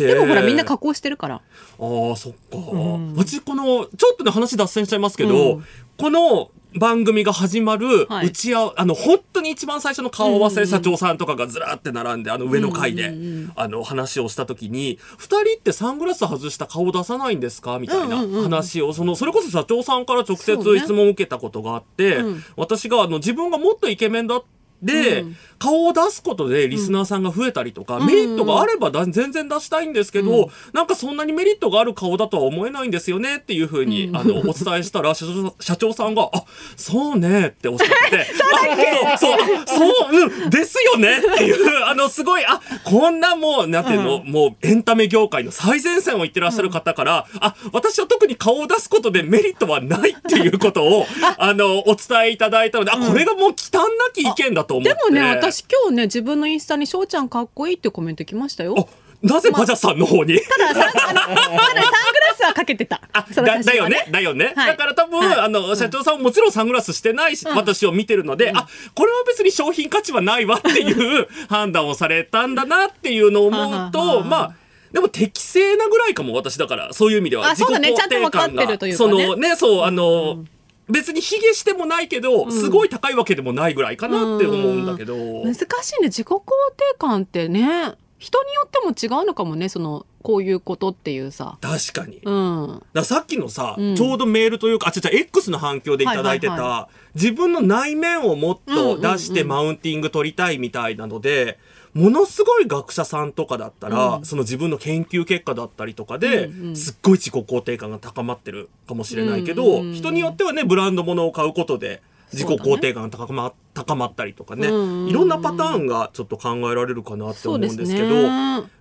でもほらみんな加工してるから。ああそっか、ん。私このちょっとね話脱線しちゃいますけど、うん。この番組が始まるはい。打ち合わ、あの本当に一番最初の顔合わせ社長さんとかがずらーって並んであの上の階で、あの話をした時に「二人ってサングラス外した顔出さないんですか?」みたいな話をそのそれこそ社長さんから直接質問を受けたことがあって、うん。私があの自分がもっとイケメンだってで、うん。顔を出すことでリスナーさんが増えたりとか、うん。メリットがあればだ全然出したいんですけど、うん。なんかそんなにメリットがある顔だとは思えないんですよねっていうふうに、うん。あのお伝えしたら社長社長さんが「あそうね」っておっしゃって <laughs> そうそうそううんですよねっていうあのすごいあこんなもうなんていうの、もうエンタメ業界の最前線を言ってらっしゃる方から、あ私は特に顔を出すことでメリットはないっていうことをあ。のお伝えいただいたので、あこれがもう忌憚なき意見だと思って。でもね私今日ね自分のインスタに翔ちゃんかっこいいってコメント来ましたよ。あなぜバジャさんの方に、ただサン <laughs> あのただサングラスはかけてた。あだだよねだよね、はい。だから多分、はい。あの社長さんももちろんサングラスしてないし、私を見てるので、あこれは別に商品価値はないわっていう判断をされたんだなっていうのを思うとまあでも適正なぐらいかも私だから。そういう意味では。あそうだね。自己肯定感が。ちゃんと分かってるというかね。そのねそうあの、別に卑下してもないけど、すごい高いわけでもないぐらいかなって思うんだけど、難しいね。自己肯定感ってね人によっても違うのかもね。そのこういうことっていうさ。確かに、うん。ださっきのさ、うん。ちょうどメールというか、あ、違う違う X の反響でいただいてた、はいは自分の内面をもっと出してマウンティング取りたいみたいなので、ものすごい学者さんとかだったら、うん。その自分の研究結果だったりとかで、うんうん。すっごい自己肯定感が高まってるかもしれないけど、うんうんうん。人によってはね、ブランド物を買うことで、自己肯定感が高ま高まったりとかね、うんうんうん。いろんなパターンがちょっと考えられるかなって思うんですけど、ね。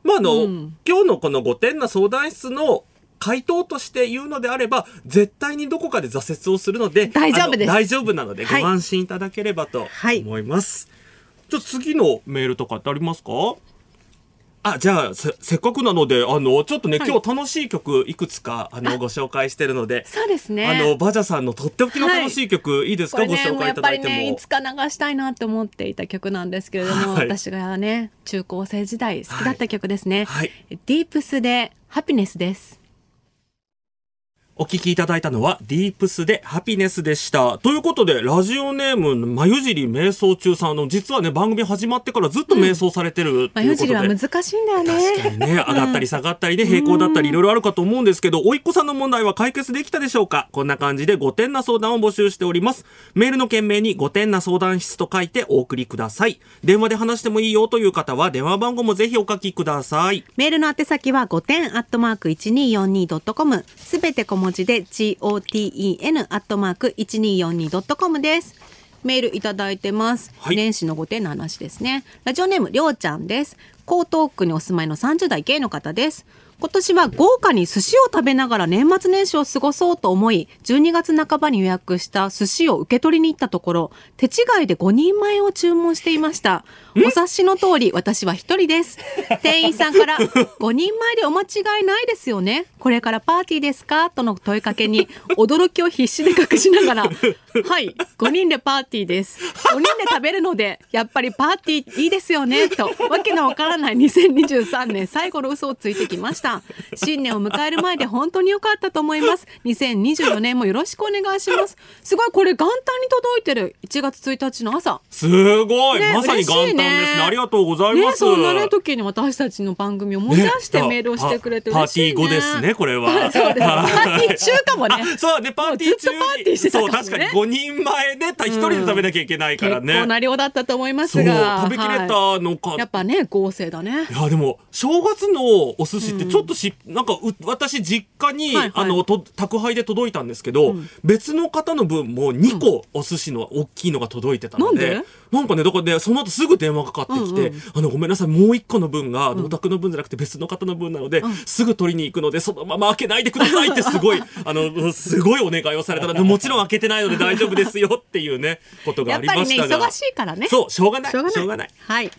まああの、うん。今日のこの5点な相談室の回答として言うのであれば絶対にどこかで挫折をするので大丈夫です。大丈夫なのでごはい。安心いただければとはい。思います、じゃあ次のメールとかってありますか？あじゃあせせっかくなのであのちょっとね、はい。今日楽しい曲いくつかあのご紹介してるのでそうですね。あのバジャさんのとっておきの楽しい曲、い、いですか、ね、ご紹もうやっぱり介いただいても、ね、いつか流したいなって思っていた曲なんですけれども、はい。私がね、中高生時代好きだった曲ですね。はい。ディープスでハピネスです。お聞きいただいたのはディープスでハピネスでした。ということで、ラジオネーム、まゆじり瞑想中さんあの、実はね、番組始まってからずっと瞑想されてるいうことで。よじりは難しいんだよね。確かにね、<laughs> 上がったり下がったりで平行だったりいろいろあるかと思うんですけど、おいっ子さんの問題は解決できたでしょうか？こんな感じで5点な相談を募集しております。メールの件名に5点な相談室と書いてお送りください。電話で話してもいいよという方は電話番号もぜひお書きください。メールの宛先は5点アットマーク 1242.com すべて小文字で GOTEN アットマーク 1242.com です。メールいただいてます。はい年始の5点の話ですね。ラジオネームりょうちゃんです。江東区にお住まいの30代系の方です。今年は豪華に寿司を食べながら年末年始を過ごそうと思い、12月半ばに予約した寿司を受け取りに行ったところ、手違いで5人前を注文していました。お察しの通り、私は一人です。<laughs> 店員さんから、5人前でお間違いないですよね。これからパーティーですか？との問いかけに、驚きを必死で隠しながら、はい、5人でパーティーです。5人で食べるので、やっぱりパーティーいいですよね。と、わけのわからない2023年最後の嘘をついてきました。新年を迎える前で本当に良かったと思います。2024年もよろしくお願いします。すごい、これ元旦に届いてる。1月1日の朝。すごい、ねまさに元旦ですね。ありがとうございねま、す、そんなね、時に私たちの番組を思い出してメールをしてくれてパ嬉しい、ね。パーティー後ですねこれは。<laughs> そうです。パーティー中かもね。あ <laughs> そうねパーティー中もうずっとパーティーしてたかもね。そう確かに5人前でた一人で食べなきゃいけないからね、結構な量だったと思いますが。食べきれはいたのか、やっぱね、合成だね。いやでも正月のお寿司ってちょっとし、なんかう私実家に、はいはい。あのと宅配で届いたんですけど、別の方の分も2個お寿司の大きいのが届いてたので、なんで？なんかねだからねその後すぐ電話かかってきて、うんうん。あのごめんなさいもう1個の分が、あのお宅の分じゃなくて別の方の分なので、すぐ取りに行くのでそのまま開けないでくださいってすごい <laughs> あのすごいお願いをされたのでもちろん開けてないので大丈夫ですよっていうねことがありやっぱりね、ましたが、忙しいからね。そうしょうがないしょうがない。しょうがない。はい。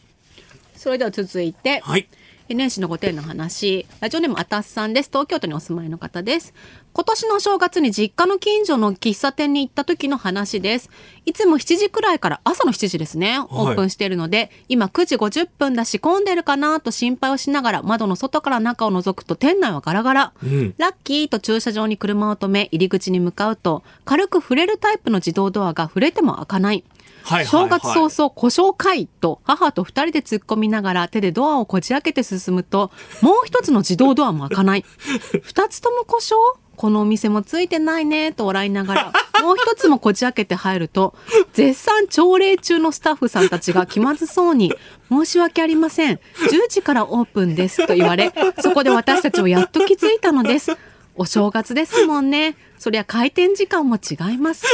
それでは続いて、はい年始の御殿の話。ラジオネームあたすさんです。東京都にお住まいの方です。今年の正月に実家の近所の喫茶店に行った時の話です。いつも7時くらいから朝の7時ですね。オープンしているので、今9時50分だし混んでるかなと心配をしながら窓の外から中を覗くと店内はガラガラ、ん。ラッキーと駐車場に車を止め入り口に向かうと軽く触れるタイプの自動ドアが触れても開かないはいはい正月はい早々故障かいと母と二人で突っ込みながら手でドアをこじ開けて進むともう一つの自動ドアも開かない <laughs> 二つとも故障？このお店もついてないねと笑いながらもう一つもこじ開けて入ると絶賛朝礼中のスタッフさんたちが気まずそうに「申し訳ありません10時からオープンです」と言われそこで私たちはやっと気づいたのです。お正月ですもんね。そりゃ開店時間も違います。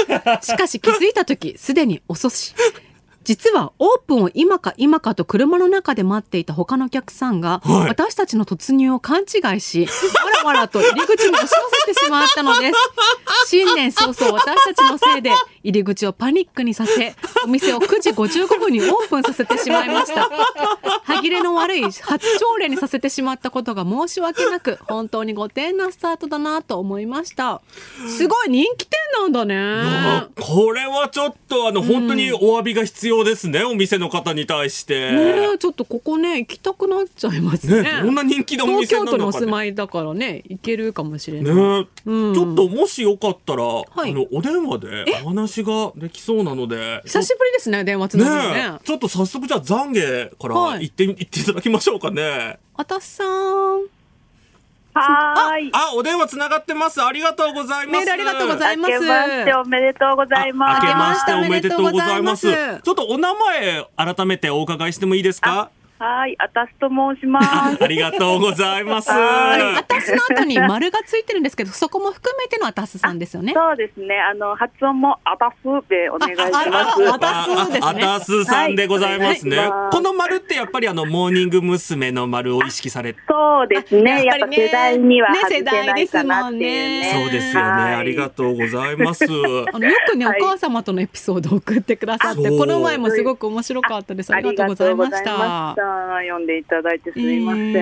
しかし気づいた時、すでに遅し。実はオープンを今か今かと車の中で待っていた他のお客さんが、はい私たちの突入を勘違いし、わらわらと入り口に押し寄せてしまったのです。<laughs> 新年早々私たちのせいで入り口をパニックにさせ、お店を9時55分にオープンさせてしまいました。歯切れの悪い初朝礼にさせてしまったことが申し訳なく、本当にご丁寧なスタートだなと思いました。すごい人気店なんだね。あこれはちょっとあの本当にお詫びが必要ですね、お店の方に対して。ねえちょっとここね行きたくなっちゃいますね。ねこんな人気のお店な東京都のかね。住まいだからね行けるかもしれない。ね、うんちょっともしよかったら、いあのお電話でお話ができそうなので。久しぶりですね電話つながるね。ねちょっと早速じゃあ懺悔からはい行って、行っていただきましょうかね。あたさんはーい。あ、お電話つながってます。ありがとうございます。メールありがとうございます。明けましておめでとうございます。明けましておめでとうございます。明けましておめでとうございますちょっとお名前改めてお伺いしてもいいですか？はい、あたすと申します。ありがとうございます。はあたすの後に丸がついてるんですけどそこも含めてのあたすさんですよね。そうですね。あの発音もあたすでお願いします。ああたすですねあたすさんでございますね。はいこの丸ってやっぱりあのモーニング娘。の丸を意識されて。そうですね。やっぱ世代にはね外せないかなっていうね。そうですよね。はいありがとうございます。あのよくね、はいお母様とのエピソードを送ってくださってこの前もすごく面白かったですありがとうございました。読んでいただいてすみません。あえ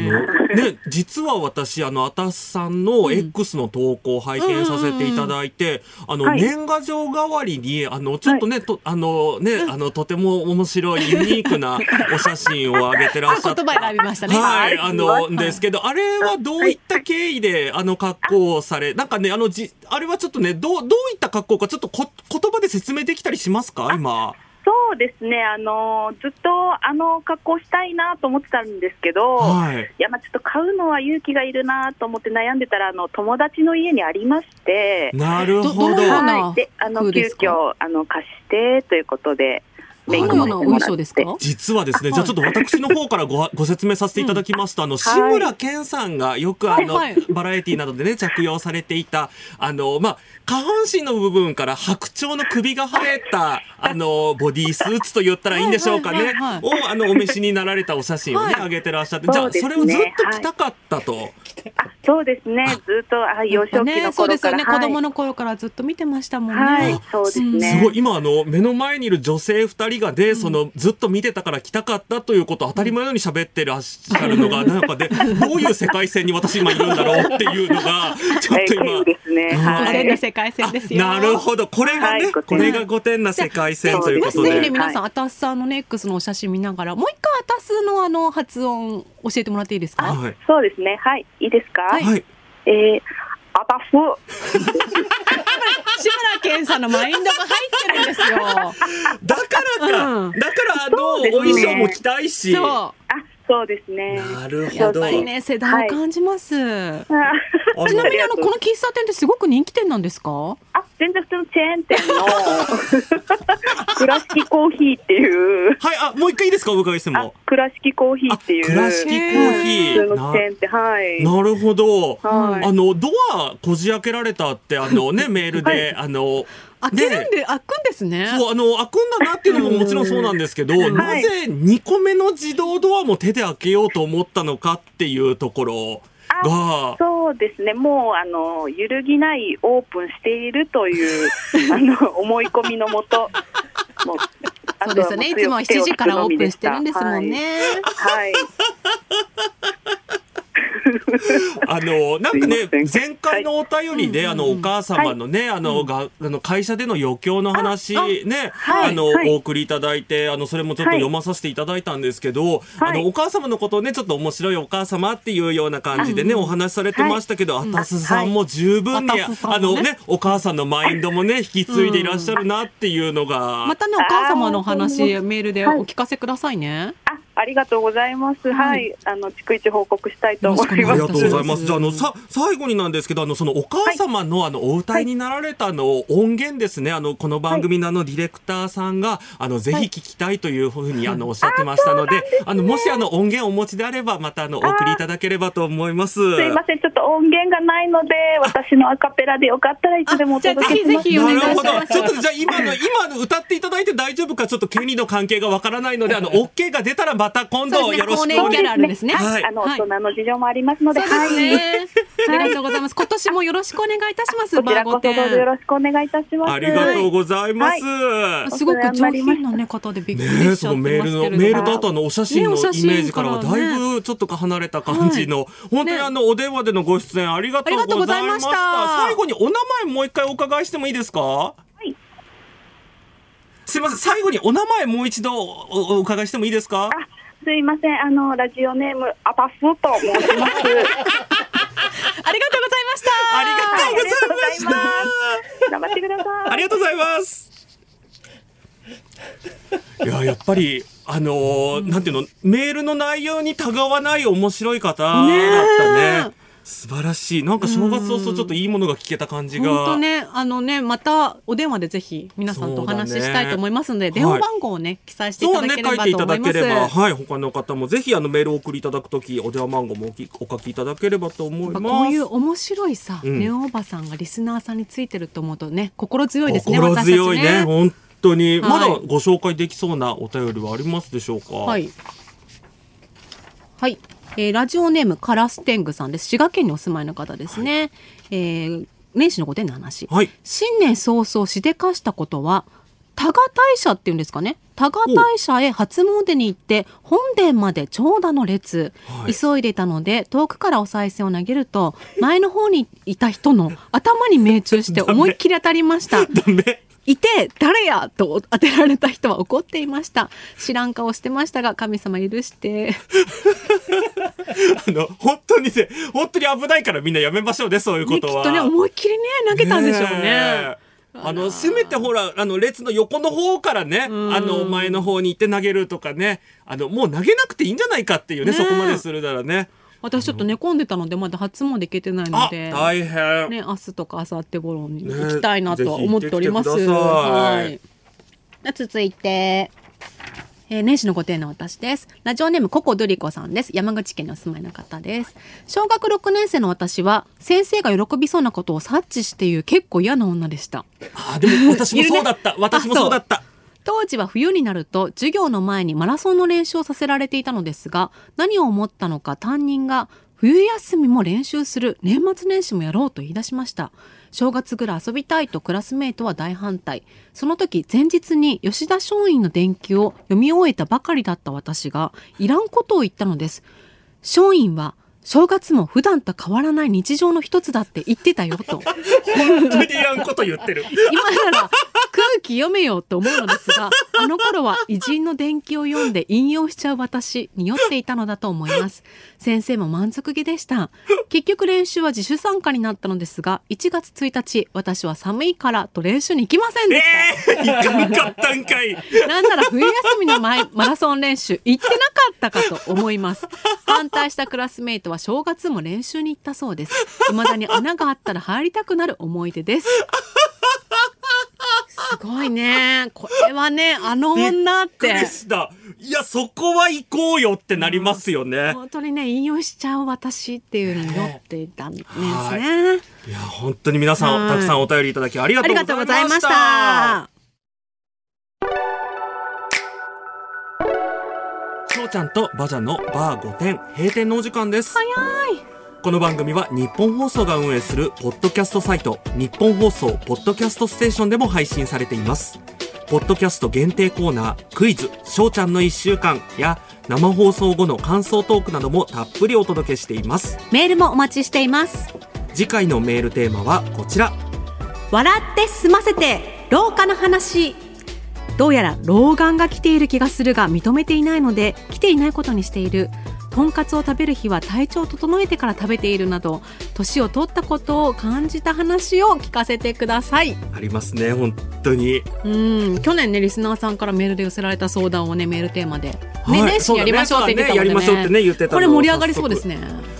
ーのね、実は私あのあたすさん。の X の投稿を拝見させていただいて、あの、はい。年賀状代わりにあのちょっとね、とあのね、あのとても面白いユニークなお写真を上げてらっしゃって言葉選びましたね。はい、あの、はい。ですけど、あれはどういった経緯で、あの格好をされ、なんかね、あの、じ、あれはちょっとね、どう、どういった格好か、ちょっとこ、言葉で説明できたりしますか？今。そうですね。あのずっとあの格好したいなと思ってたんですけど。はい。いやまあちょっと買うのは勇気がいるなと思って悩んでたらあの友達の家にありまして、なるほど。はい、であの急遽あの貸してということでメイクどのようなお衣装ですか？実はですね、じゃあちょっと私の方からご <laughs> ご説明させていただきますと、あの、志村けんさんがよくあの、バラエティなどでね、着用されていた、あの、まあ、下半身の部分から白鳥の首が生えた、あの、ボディースーツと言ったらいいんでしょうかね。を、あの、お召しになられたお写真をね、はい。上げてらっしゃって、じゃあ、それをずっと着たかったと。あそうですね。ずっとあ幼少期ねのそうですよね、子供の頃からずっと見てましたもんね。はい。そうですね。すごい、今あの、目の前にいる女性二人人がで、そのずっと見てたから来たかったということを当たり前のように喋ってらっしゃるのが <laughs> なんかでどういう世界線に私今いるんだろうっていうのが <laughs> ちょっとえー今。ですね。うんはい。古典の世界線ですよ。なるほどこれがね、はいこれが御殿な世界線ということぜひねで。皆さん、アタスさんのね X のお写真見ながらもう一回アタスのあの発音教えてもらっていいですか？はいそうですね。はい。いいですか？はいはいえー、アタフ。志村けんさんのマインドが入ってるんですよ。<laughs> だからか、うんだからあの、お衣装も着たいし。そあ、そうですね。なるほど。っぱりね世代を感じます。ああちなみにあのこの喫茶店ってすごく人気店なんですか？あ、全然普通のチェーン店の <laughs> 倉敷コーヒーっていう、はい、あ、もう一回いいですか、お伺いしてあも。、倉敷コーヒーっていう、あ倉敷コーヒー普通のチェーン店、はい。なるほど。はいあの、ドアこじ開けられたって、あのね、<laughs> メールで、あの、開けるんで、開くんですね。そう、あの、開くんだなっていうのももちろんそうなんですけど、なぜ2個目の自動ドアも手で開けようと思ったのかっていうところが、そうですね、もうあの揺るぎないオープンしているという <laughs> あの思い込みのもと、もそうですよね。いつも7時からオープンしてるんですもん。ね。はい、はい <laughs> あの、なんかね前回のお便りで、あの、お母様のね、あの、が、あの、会社での余興の話、ね、はい。あの、はい。お送りいただいて、あの、それもちょっとはい。読まさせていただいたんですけど、あの、お母様のことをね、ちょっと面白いお母様っていうような感じでね、お話しされてましたけど、あたすさんも十分に、あのね、お母さんのマインドもね、引き継いでいらっしゃるなっていうのが、またねお母様の話ーメールでお聞かせくださいね。あありがとうございます。はい、あの逐一報告したいと思います。ありがとうございます。じゃあ、あの、さ、最後になんですけど、あの、そのお母様の、あの、お歌いになられた、あの、音源ですね。あの、この番組のあの、ディレクターさんが、あの、ぜひ聞きたいというふうに、あの、おっしゃってましたので、あの、もし、あの、音源をお持ちであれば、また、あの、お送りいただければと思います。すいません、ちょっと音源がないので、私のアカペラでよかったらいつでもお届けします。あじゃあぜひぜひお願いしますなるほど。ちょっとじゃあ今の、今の歌っていただいて大丈夫か、ちょっと権利の関係がわからないので、あの、OK が出たらまた今度よろしくお願い高年キャラあるんですね。はい。あの、はい。大人の事情もありますので、はい。ね。ありがとうございます。今年もよろしくお願いいたします。こちらこそよろろしくお願いいたします。ありがとうございます。すごく上品なね方でびっくりしちゃってますけねえそのメールのれども。メールとあとあのお写真のイメージからはだいぶちょっと離れた感じの、本当にあのお電話でのご出演ありがとうございました。ありがとうございました。最後にお名前もう一回お伺いしてもいいですか？い。すいません。最後にお名前もう一度おお伺いしてもいいですか？あ、すいません。あの、ラジオネーム、アパフと申します。<laughs> ありがとうございました。ありがとうございました頑張ってください。ありがとうございます。いや、やっぱり、あのーなんていうの、メールの内容にたがわない面白い方だったね。素晴らしい。なんか正月早々ちょっといいものが聞けた感じが。本当ね、あのね、またお電話でぜひ皆さんとお話ししたいと思いますので、電話番号をね、記載していただければ書いていたと思います。だければ、はい、他の方もぜひあのメールを送りいただくとき、お電話番号もおきお書きいただければと思います。こういう面白いさ、うんネオおばさんがリスナーさんについてると思うとね、心強いですね、心強いね。本当に、はいまだご紹介できそうなお便りはありますでしょうか？はい。はい。えーラジオネームカラステングさんです。滋賀県にお住まいの方ですね。えー年始の御殿の話。はい新年早々しでかしたことは、多賀大社っていうんですかね。多賀大社へ初詣に行って本殿まで長蛇の列、はい急いでいたので遠くからお賽銭を投げると前の方にいた人の頭に命中して <laughs> 思いっきり当たりました。<laughs> いて誰やと当てられた人は怒っていました。知らん顔してましたが神様許して。<laughs> あの、本当にね、本当に危ないからみんなやめましょうね、そういうことは。ねきっとね思いっきりね投げたんでしょうね。え。あの、せめてほら、あの、列の横の方からね、ん。あの、前の方に行って投げるとかね、あの、もう投げなくていいんじゃないかっていうね、ねそこまでするならね。私ちょっと寝込んでたのでまだ初詣行けてないのあ、で大変。ね明日とか明後日頃にね行きたいなとは思っております、ぜひ行ってきてくださいはい続いてえー年始のご丁寧な私です。ラジオネームココドリコさんです。山口県にお住まいの方です。小学6年生の私は先生が喜びそうなことを察知していう結構嫌な女でした。あ、でも私もそうだった。<laughs> 私もそうだった。当時は冬になると授業の前にマラソンの練習をさせられていたのですが何を思ったのか担任が冬休みも練習する年末年始もやろうと言い出しました。正月ぐらい遊びたいとクラスメートは大反対。その時前日に吉田松陰の伝記を読み終えたばかりだった私がいらんことを言ったのです。松陰は正月も普段と変わらない日常の一つだって言ってたよと本当にいらんこと言ってる。今なら空気読めよと思うのですがあの頃は偉人の伝記を読んで引用しちゃう私に酔っていたのだと思います先生も満足げでした。<laughs> 結局練習は自主参加になったのですが1月1日私は寒いからと練習に行きませんでした、えー、かったんかい。<laughs> なんなら冬休みの前 <laughs> マラソン練習行ってなかったかと思います。反対したクラスメイトは正月も練習に行ったそうです。未だに穴があったら入りたくなる思い出ですすごいねこれはねあの女って。いや、そこは行こうよってなりますよね。本当にね引用しちゃう私っていうのに酔っていたんですね、はいいや、本当に皆さん、はいたくさんお便りいただきありがとうございました。しょうちゃんとバジャのバー5点閉店のお時間です。早いこの番組は日本放送が運営するポッドキャストサイト日本放送ポッドキャストステーションでも配信されています。ポッドキャスト限定コーナークイズしょうちゃんの1週間や生放送後の感想トークなどもたっぷりお届けしています。メールもお待ちしています。次回のメールテーマはこちら。笑って済ませて廊下の話。どうやら老眼が来ている気がするが認めていないので来ていないことにしているとんかつを食べる日は体調を整えてから食べているなど年を取ったことを感じた話を聞かせてください。ありますね本当に。うん去年ねリスナーさんからメールで寄せられた相談をねメールテーマで、はいねやりましょうって言ってたので、ね。そうだねやりましょうってね言ってたの。これ盛り上がりそうですね。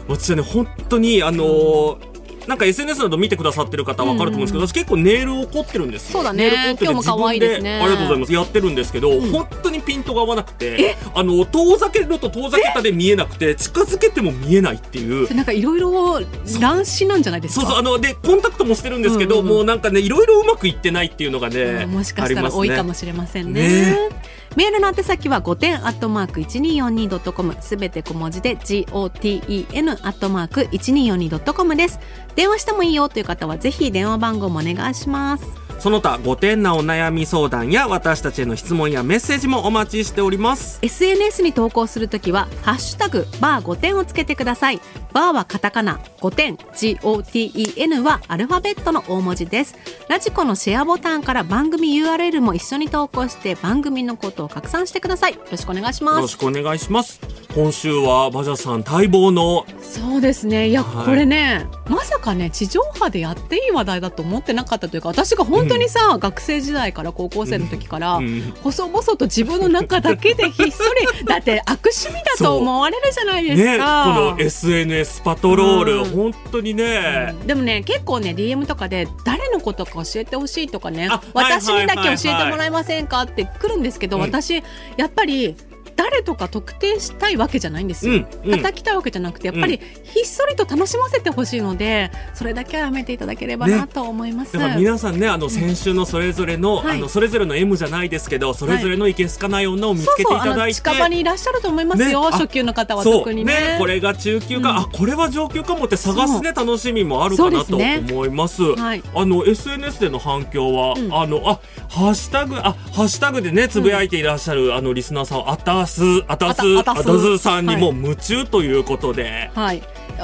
私はね本当にあのーなんか SNS など見てくださってる方は分かると思うんですけど、私結構ネイルを凝ってるんですよ。そうだね。ネイル凝ってて今日も可愛いですね。ありがとうございます。やってるんですけど、本当にピントが合わなくて、あの、遠ざけると遠ざけたで見えなくて、近づけても見えないっていう。なんかいろいろ乱視なんじゃないですか？そうそう、あの、で、コンタクトもしてるんですけど、うんうんうん。もうなんかね、いろいろうまくいってないっていうのがね、うんもしかしたら多いかもしれませんね。ねメールの宛先は5点アットマーク 1242.com すべて小文字で GOTEN アットマーク 1242.com です。電話してもいいよという方はぜひ電話番号もお願いします。その他、5点なお悩み相談や私たちへの質問やメッセージもお待ちしております。SNS に投稿するときは「ハッシュタグバー5点」をつけてください。バーはカタカナ5点 GOTEN はアルファベットの大文字です。ラジコのシェアボタンから番組 URL も一緒に投稿して番組のことを拡散してください。よろしくお願いしよます。ろしくお願いします。今週はバジャさん待望のそうですね。いや、はい。これねまさかね地上波でやっていい話題だと思ってなかったというか私が本当にさ、学生時代から高校生の時から、うん。細々と自分の中だけでひっそり <laughs> だって悪趣味だと思われるじゃないですね、か。この SNS パトロール、うん。本当にね、でもね結構ね DM とかで誰のことか教えてほしいとかねあ私にだけ教えてもらえませんかって来るんですけど、うん。私やっぱり誰とか特定したいわけじゃないんですよ、うんうん。叩きたいわけじゃなくてやっぱりひっそりと楽しませてほしいのでそれだけはやめていただければなと思います、だから皆さんねあの先週のそれぞれの、はい。あのそれぞれの M じゃないですけどそれぞれのいけすかない女を見つけていただいての近場にいらっしゃると思いますよ、ねあ初級の方は特にね。ねこれが中級か、うん。あこれは上級かもって探すね楽しみもあるかなと思います。はい。あの SNS での反響は、うん。あのあハッシュタグあハッシュタグでねつぶやいていらっしゃる、あのリスナーさんあたすあたすあたすあたすさんにもはい。夢中ということで、はい。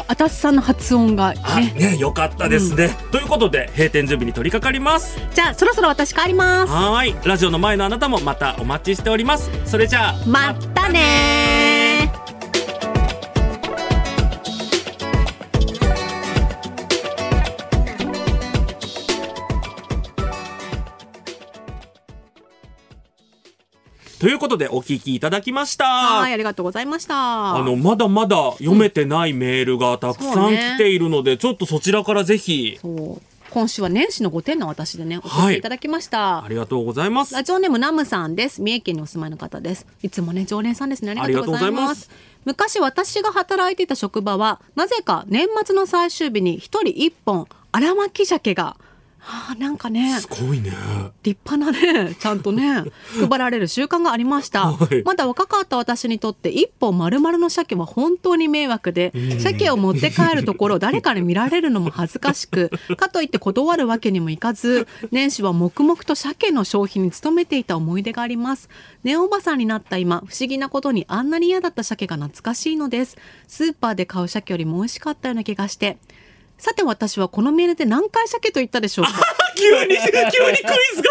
あたすさんの発音があねねよかったですね、ということで閉店準備に取り掛かります。じゃあそろそろ私帰ります。はーい。ラジオの前のあなたもまたお待ちしております。それじゃあまたねということでお聞きいただきました。はいありがとうございました。あのまだまだ読めてないメールがたくさんね。来ているので、ちょっとそちらからぜひ。今週は年始の5点の私でね送はい。っていただきました、ありがとうございます。ラジオネームナムさんです。三重県にお住まいの方です。いつもね常連さんですね。ありがとうございまます。す昔私が働いていた職場はなぜか年末の最終日に一人一本荒巻き鮭があーなんかねすごいね。立派なねちゃんとね <laughs> 配られる習慣がありました、はい。まだ若かった私にとって一本丸々の鮭は本当に迷惑で鮭を持って帰るところを誰かに見られるのも恥ずかしくかといって断るわけにもいかず年始は黙々と鮭の消費に努めていた思い出があります。ネオおばさんになった今不思議なことにあんなに嫌だった鮭が懐かしいのです。スーパーで買う鮭よりも美味しかったような気がしてさて私はこのメールで何回鮭と言ったでしょうか？<laughs> 急に <laughs> 急にクイズが。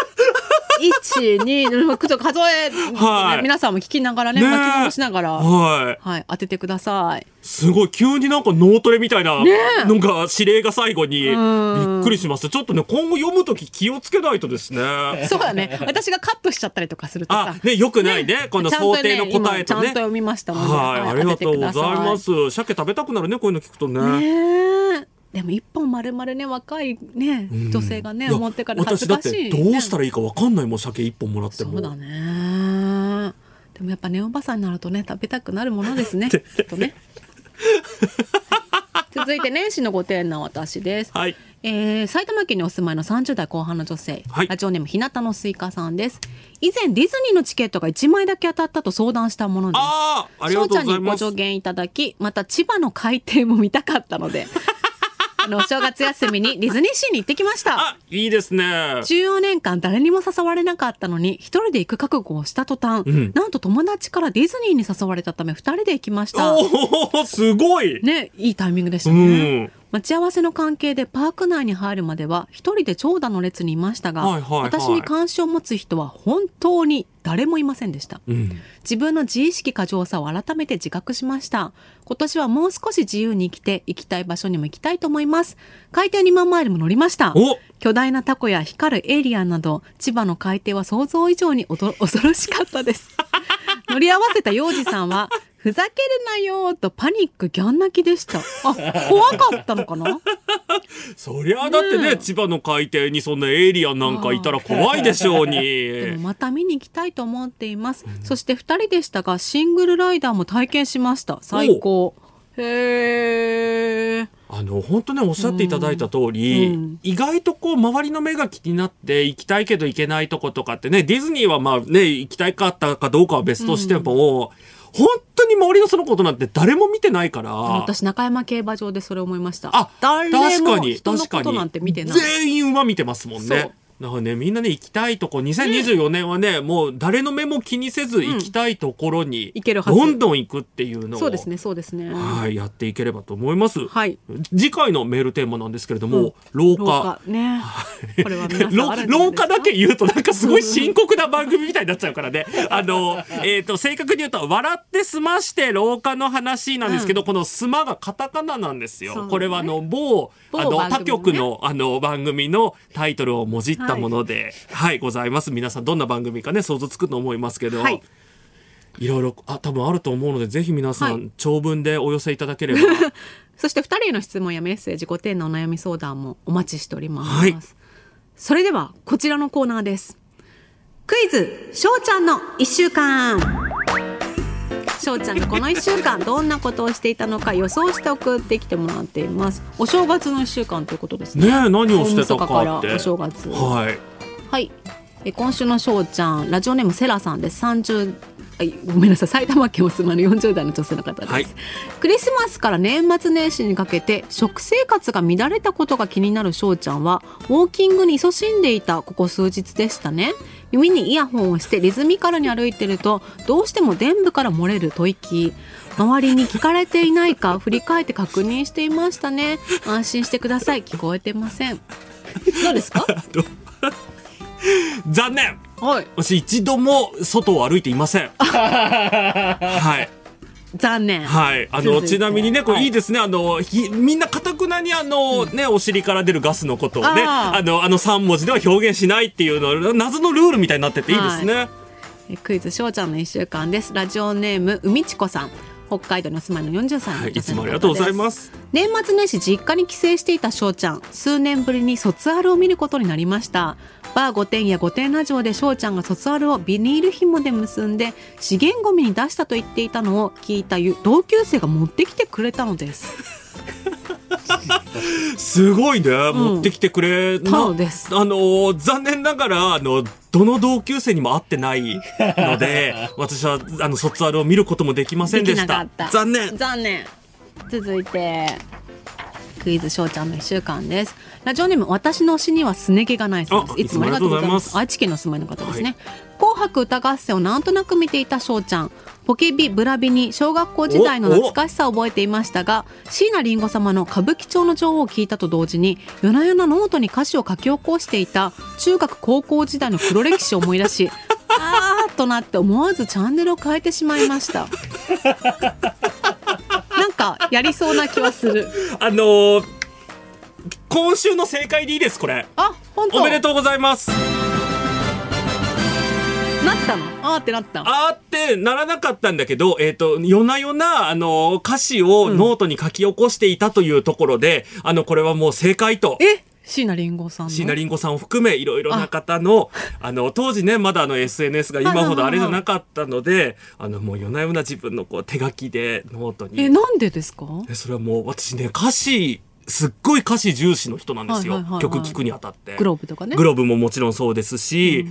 一二数え、はい。皆さんも聞きながらね巻き戻しながら、はい。はい、当ててください。すごい急になんか脳トレみたいな、え。なんか指令が最後にびん。っくりしましたちょっとね今後読むとき気をつけないとですね。そうだね。私がカットしちゃったりとかするとさ。あねよくないね。この想定の答えとね。今ちゃんと読みましたので、はい、ありがとうございます。鮭食べたくなるね、こういうの聞くとね。でも一本丸々ね若いねうん女性がね持ってから恥私だっずかしい、てね。どうしたらいいかわかんないもん、鮭一本もらっても。そうだね。でもやっぱねおばさんになるとね食べたくなるものですね。<laughs> きっとね。続いて年始のご提案私です。はい。えー埼玉県にお住まいの30代後半の女性、はいラジオネームひなたのスイカさんです以前ディズニーのチケットが1枚だけ当たったと相談したものですああ、ありがとうござい翔ちゃんにごます。助言いただきまた千葉の海底も見たかったのであのお正月休みにディズニーシーに行ってきましたあ、いいですね。14年間誰にも誘われなかったのに一人で行く覚悟をした途端、んなんと友達からディズニーに誘われたため二人で行きましたおお、すごい。ねいいタイミングでしたうね、ん。待ち合わせの関係でパーク内に入るまでは一人で長蛇の列にいましたが、はいはいはい。私に関心を持つ人は本当に誰もいませんでした、うん。自分の自意識過剰さを改めて自覚しました。今年はもう少し自由に生きて行きたい場所にも行きたいと思います。海底2万マイルも乗りました。お！巨大なタコや光るエイリアンなど千葉の海底は想像以上に恐ろしかったです。<laughs> 乗り合わせた幼児さんはふざけるなよとパニックギャン泣きでした。あ怖かったのかな？<laughs> そりゃだってねねえ千葉の海底にそんなエイリアンなんかいたら怖いでしょうに。でもまた見に行きたいと思っています、そして2人でしたがシングルライダーも体験しました。最高。へえあの本当ねおっしゃっていただいた通り、うん。意外とこう周りの目が気になって行きたいけど行けないとことかってねディズニーはまあね行きたいかったかどうかは別としても、本当に周りのそのことなんて誰も見てないから。私中山競馬場でそれ思いました。あ誰も確かに人のことなんて見てない。全員馬見てますもんねだからねみんなね行きたいとこ2024年はね、もう誰の目も気にせず行きたいところに、行けるはず。どんどん行くっていうのをそうですねそうですね。はいやっていければと思います、はい。次回のメールテーマなんですけれども、廊廊下。下ね。これはだけ言うとなんかすごい深刻な番組みたいになっちゃうからね。<laughs> あの、えっ、と、正確に言うと、笑って済まして廊下の話なんですけど、このスマがカタカナなんですよ。これはあの、某、あの、他局のあの、番組のタイトルをもじったもので、はい、ございます。皆さんどんな番組かね、想像つくと思いますけど、はい。いろいろ、あ、多分あると思うので、ぜひ皆さん、はい。長文でお寄せいただければ。<laughs> そして2人への質問やメッセージご点のお悩み相談もお待ちしております、はい。それではこちらのコーナーです。クイズしょうちゃんの1週間しょうちゃんがこの1週間どんなことをしていたのか予想して送ってきてもらっていますお正月の1週間ということですねねえ、何をしてたかって。お正月はい。はい。え今週のしょうちゃん、ラジオネームセラさんです。30はいごめんなさい。埼玉県お住まいの40代の女性の方です、はい。クリスマスから年末年始にかけて食生活が乱れたことが気になるしょうちゃんはウォーキングに勤しんでいたここ数日でしたね。耳にイヤホンをしてリズミカルに歩いてるとどうしても伝部から漏れる吐息。周りに聞かれていないか振り返って確認していましたね。安心してください。聞こえてません。どうですか？<laughs> <laughs> 残念はい私一度も外を歩いていません。<laughs> はい。残念はい。あの、ちなみにね、これはいいいですね。あの、ひみんなかたくなにあの、ね、お尻から出るガスのことをね、あの、あの3文字では表現しないっていうの、謎のルールみたいになってていいですね。えクイズしょうちゃんの一週間ですラジオネーム海ちこさん北海道にお住まいの40歳のはい。いつ女性の方ですもありがとうございます。年末年始実家に帰省していたしょうちゃん数年ぶりに卒アルを見ることになりましたバー5点や5点ラジオでしょうちゃんが卒アルをビニール紐で結んで資源ゴミに出したと言っていたのを聞いたゆ同級生が持ってきてくれたのですすごいね、持ってきてくれなタオです。あのー残念ながらあのどの同級生にも会ってないので <laughs> 私はあの卒アルを見ることもできませんでした。残念。残念。続いてクイズしょうちゃんの一週間です。ラジオネーム私の推しにはすね毛がないそうです。あいつもありがとうございます。愛知県のお住まいの方ですね、紅白歌合戦をなんとなく見ていたしょうちゃんポケビブラビに小学校時代の懐かしさを覚えていましたが椎名林檎様の歌舞伎町の女王を聞いたと同時に夜な夜なノートに歌詞を書き起こしていた中学高校時代の黒歴史を思い出し <laughs> あーっとなって思わずチャンネルを変えてしまいました。なんかやりそうな気はする。あのー今週の正解でいいですこれ。あ本当。おめでとうございますなったの？あーってなったあーってならなかったんだけど、えっ、と、夜な夜な、あの、歌詞をノートに書き起こしていたというところで、あの、これはもう正解と。え？椎名林檎さんの？椎名林檎さんを含めいろいろな方の <laughs> あの当時ねまだあの SNS が今ほどあれじゃなかったのであのもう夜な夜な自分のこう手書きでノートに。えなんでですか？えそれはもう私ね歌詞すっごい歌詞重視の人なんですよ、曲聴くにあたって。 globeとかね。 globeももちろんそうですし、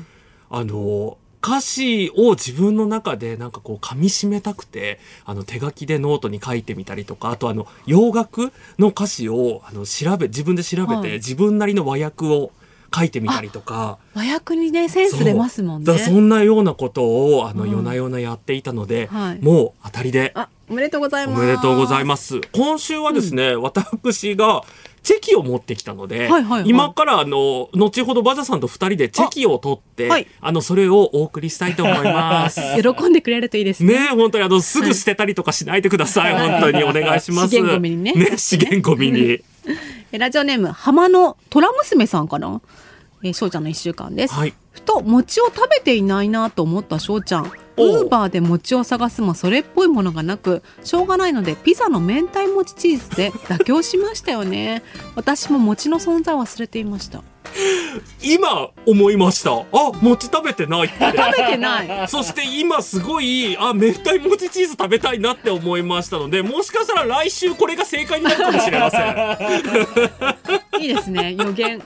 あの歌詞を自分の中でなんかこう噛み締めたくてあの手書きでノートに書いてみたりとかあとあの洋楽の歌詞をあの調べ自分で調べて、はい。自分なりの和訳を書いてみたりとか。和訳にねセンス出ますもんね。そんなようなことをあの、うん。夜な夜なやっていたので、はい。もう当たりで。あおめでとうございおます。めでとうございます。今週はですね、私がチェキを持ってきたので、はいはいはい今からあの後ほどバザさんと二人でチェキを取って、あ,、はいのそれをお送りしたいと思います。<laughs> 喜んでくれるといいですねね本当にあのすぐ捨てたりとかしないでください、はい本当にお願いします。資源ゴミにね資源ゴミに。えラジオネーム浜の虎娘さんかなえー、しょうちゃんの一週間です、はい。ふと餅を食べていないなと思ったしょうちゃんウーバーで餅を探すもそれっぽいものがなくしょうがないのでピザの明太餅チーズで妥協しましたよね。私も餅の存在を忘れていました。今思いました。あ、餅食べてないって。食べてないそして今すごい、あ、明太餅チーズ食べたいなって思いましたので、もしかしたら来週これが正解になるかもしれません。いいですね予言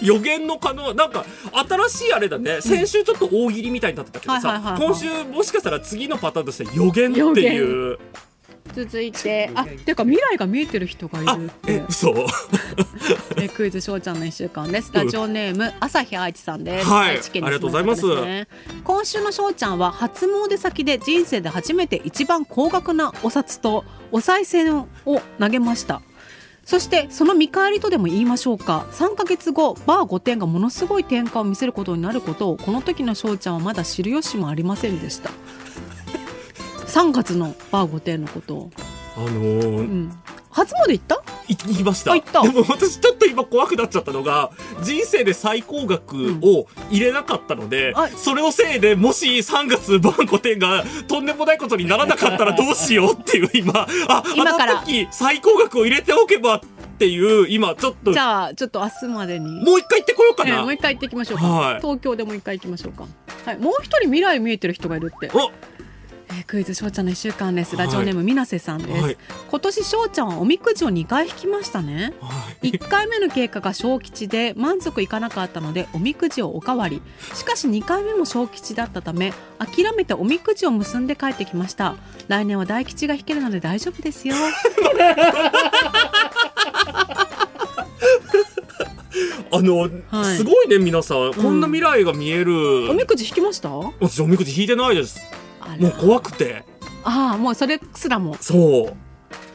予言の可能、なんか新しいあれだね。先週ちょっと大喜利みたいになってたけどさ今週もしかしたら次のパターンとして予言っていう。続いてあていうか未来が見えてる人がいあるっ、てえ、嘘。<laughs> えクイズしょうちゃんの一週間です。ラジオネーム朝日愛知さんです。はい愛知県にありがとう住ございます今週のしょうちゃんは初詣先で人生で初めて一番高額なお札とお賽銭を投げました。そしてその見返りとでも言いましょうか3ヶ月後バー5点がものすごい転換を見せることになることをこの時のしょうちゃんはまだ知る由もありませんでした3月のバー5点のことを、あのうー、ん、初詣行った？い行きました。あ行った。でも私ちょっと今怖くなっちゃったのが人生で最高額を入れなかったので、あそれのせいでもし3月バンコ店がとんでもないことにならなかったらどうしようっていう今あ今から。あの時最高額を入れておけばっていう今ちょっとじゃあちょっと明日までに。もう一回行ってこようかな、ええもう一回行ってきましょうか、はい。東京でもう一回行きましょうか、はい、もう一人未来見えてる人がいるって、おえークイズしょうちゃんの一週間です。ラジオネームみなせさんです、はい。今年しょうちゃんはおみくじを2回引きましたね。はい。1回目の経過が小吉で満足いかなかったのでおみくじをおかわり。しかし2回目も小吉だったため諦めておみくじを結んで帰ってきました。来年は大吉が引けるので大丈夫ですよ。<laughs> あの、はい。すごいね皆さん、こんな未来が見える。おみくじ引きました？私おみくじ引いてないですもう怖くて。ああもうそれすらも。そう。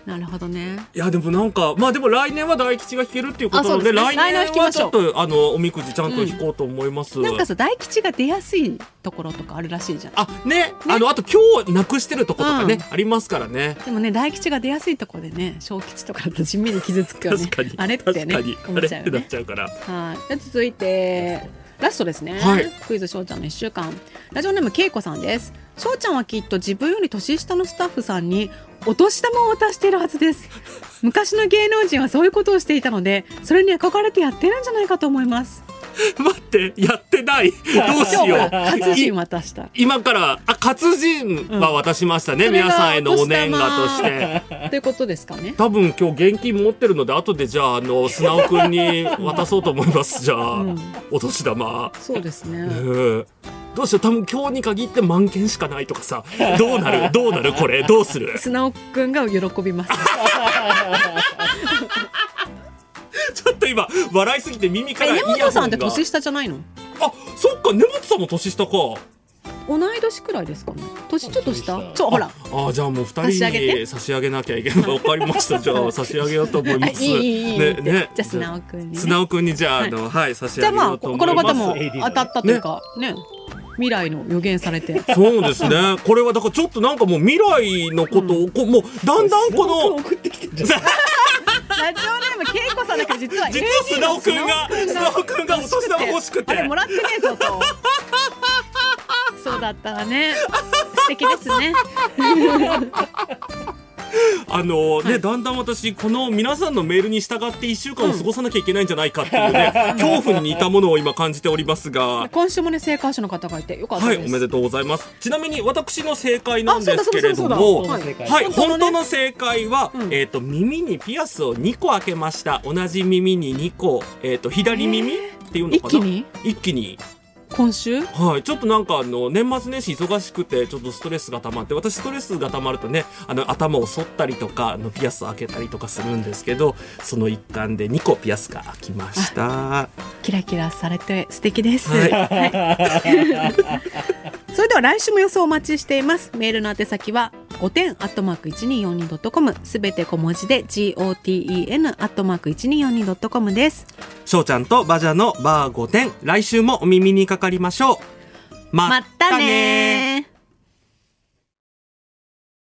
なるほどね。いやでもなんかまあでも来年は大吉が引けるっていうことなのでね。来年はちょっとあのおみくじちゃんと引こうと思います、なんかさ大吉が出やすいところとかあるらしいじゃん。あね。あのあと今日なくしてるとことかね、うん。ありますからね。でもね大吉が出やすいところでね小吉とかだと地味に傷つくよね。確かに。あれってね思っちゃうよあれってなっねちゃうから。はい。じゃあ続いてラストですね、はい。クイズしょうちゃんの一週間。ラジオネームけいこさんですしょうちゃんはきっと自分より年下のスタッフさんにお年玉を渡しているはずです。昔の芸能人はそういうことをしていたのでそれに憧れてやってるんじゃないかと思います。待ってやってない？どうしよう？活人い渡した。今からあ活人は渡しましたね、それが皆さんへのお年賀として。ということですかね。多分今日現金持ってるので後でじゃああの砂尾くんに渡そうと思います。じゃあ、お年玉。そうですね。うんどうしよう。多分今日に限って万件しかないとかさ。どうなる？どうなる？これ。どうする？砂尾くんが喜びます。<laughs> ちょっと今笑いすぎて耳からえイヤホンが根本さんって年下じゃないの？あそっか。根本さんも年下か。同い年くらいですかね。年ちょっと下？そうほら。ああじゃあもう二人上げて。に差し上げなきゃいけない。わかりました。じゃあ差し上げようと思います。あいいいいいい。ねね。じゃあ砂尾くんにね。砂尾くんにじゃああのはい。差し上げじゃあまあようと思います。この方も当たったというかね未来の予言されて。そうですね。これはだからちょっとなんかもう未来のことをこうもうだんだんこの送ってきてんじゃん。<laughs> ラジオネームけいこさんだけど実は実は砂尾くんが砂尾くんがお年玉欲しくて。あれもらってねえぞと。<laughs> そうだったらね。素敵ですね <laughs> あのね、だんだん私この皆さんのメールに従って1週間を過ごさなきゃいけないんじゃないかっていうね、<laughs> 恐怖に似たものを今感じておりますが。<laughs> 今週もね正解者の方がいてよかったはい、です、おめでとうございます。ちなみに私の正解なんですけれどあも、そうだそうだそうだはい、本当の正解は、うんえっ、と耳にピアスを2個開けました。同じ耳に2個、えっ、と左耳っていうのかな？一気に？一気に。今週？はい、ちょっとなんかあの年末年始忙しくてちょっとストレスが溜まって私ストレスが溜まるとねあの頭を反ったりとかあのピアス開けたりとかするんですけどその一環で2個ピアスが開きました。キラキラされて素敵です、はい。<laughs> それでは来週も予想お待ちしています。メールの宛先は5点アットマーク 1242.com すべて小文字で GOTEN アットマーク 1242.com です。しょうちゃんとバジャのバー5点来週もお耳にかかかりましょう。まったねー。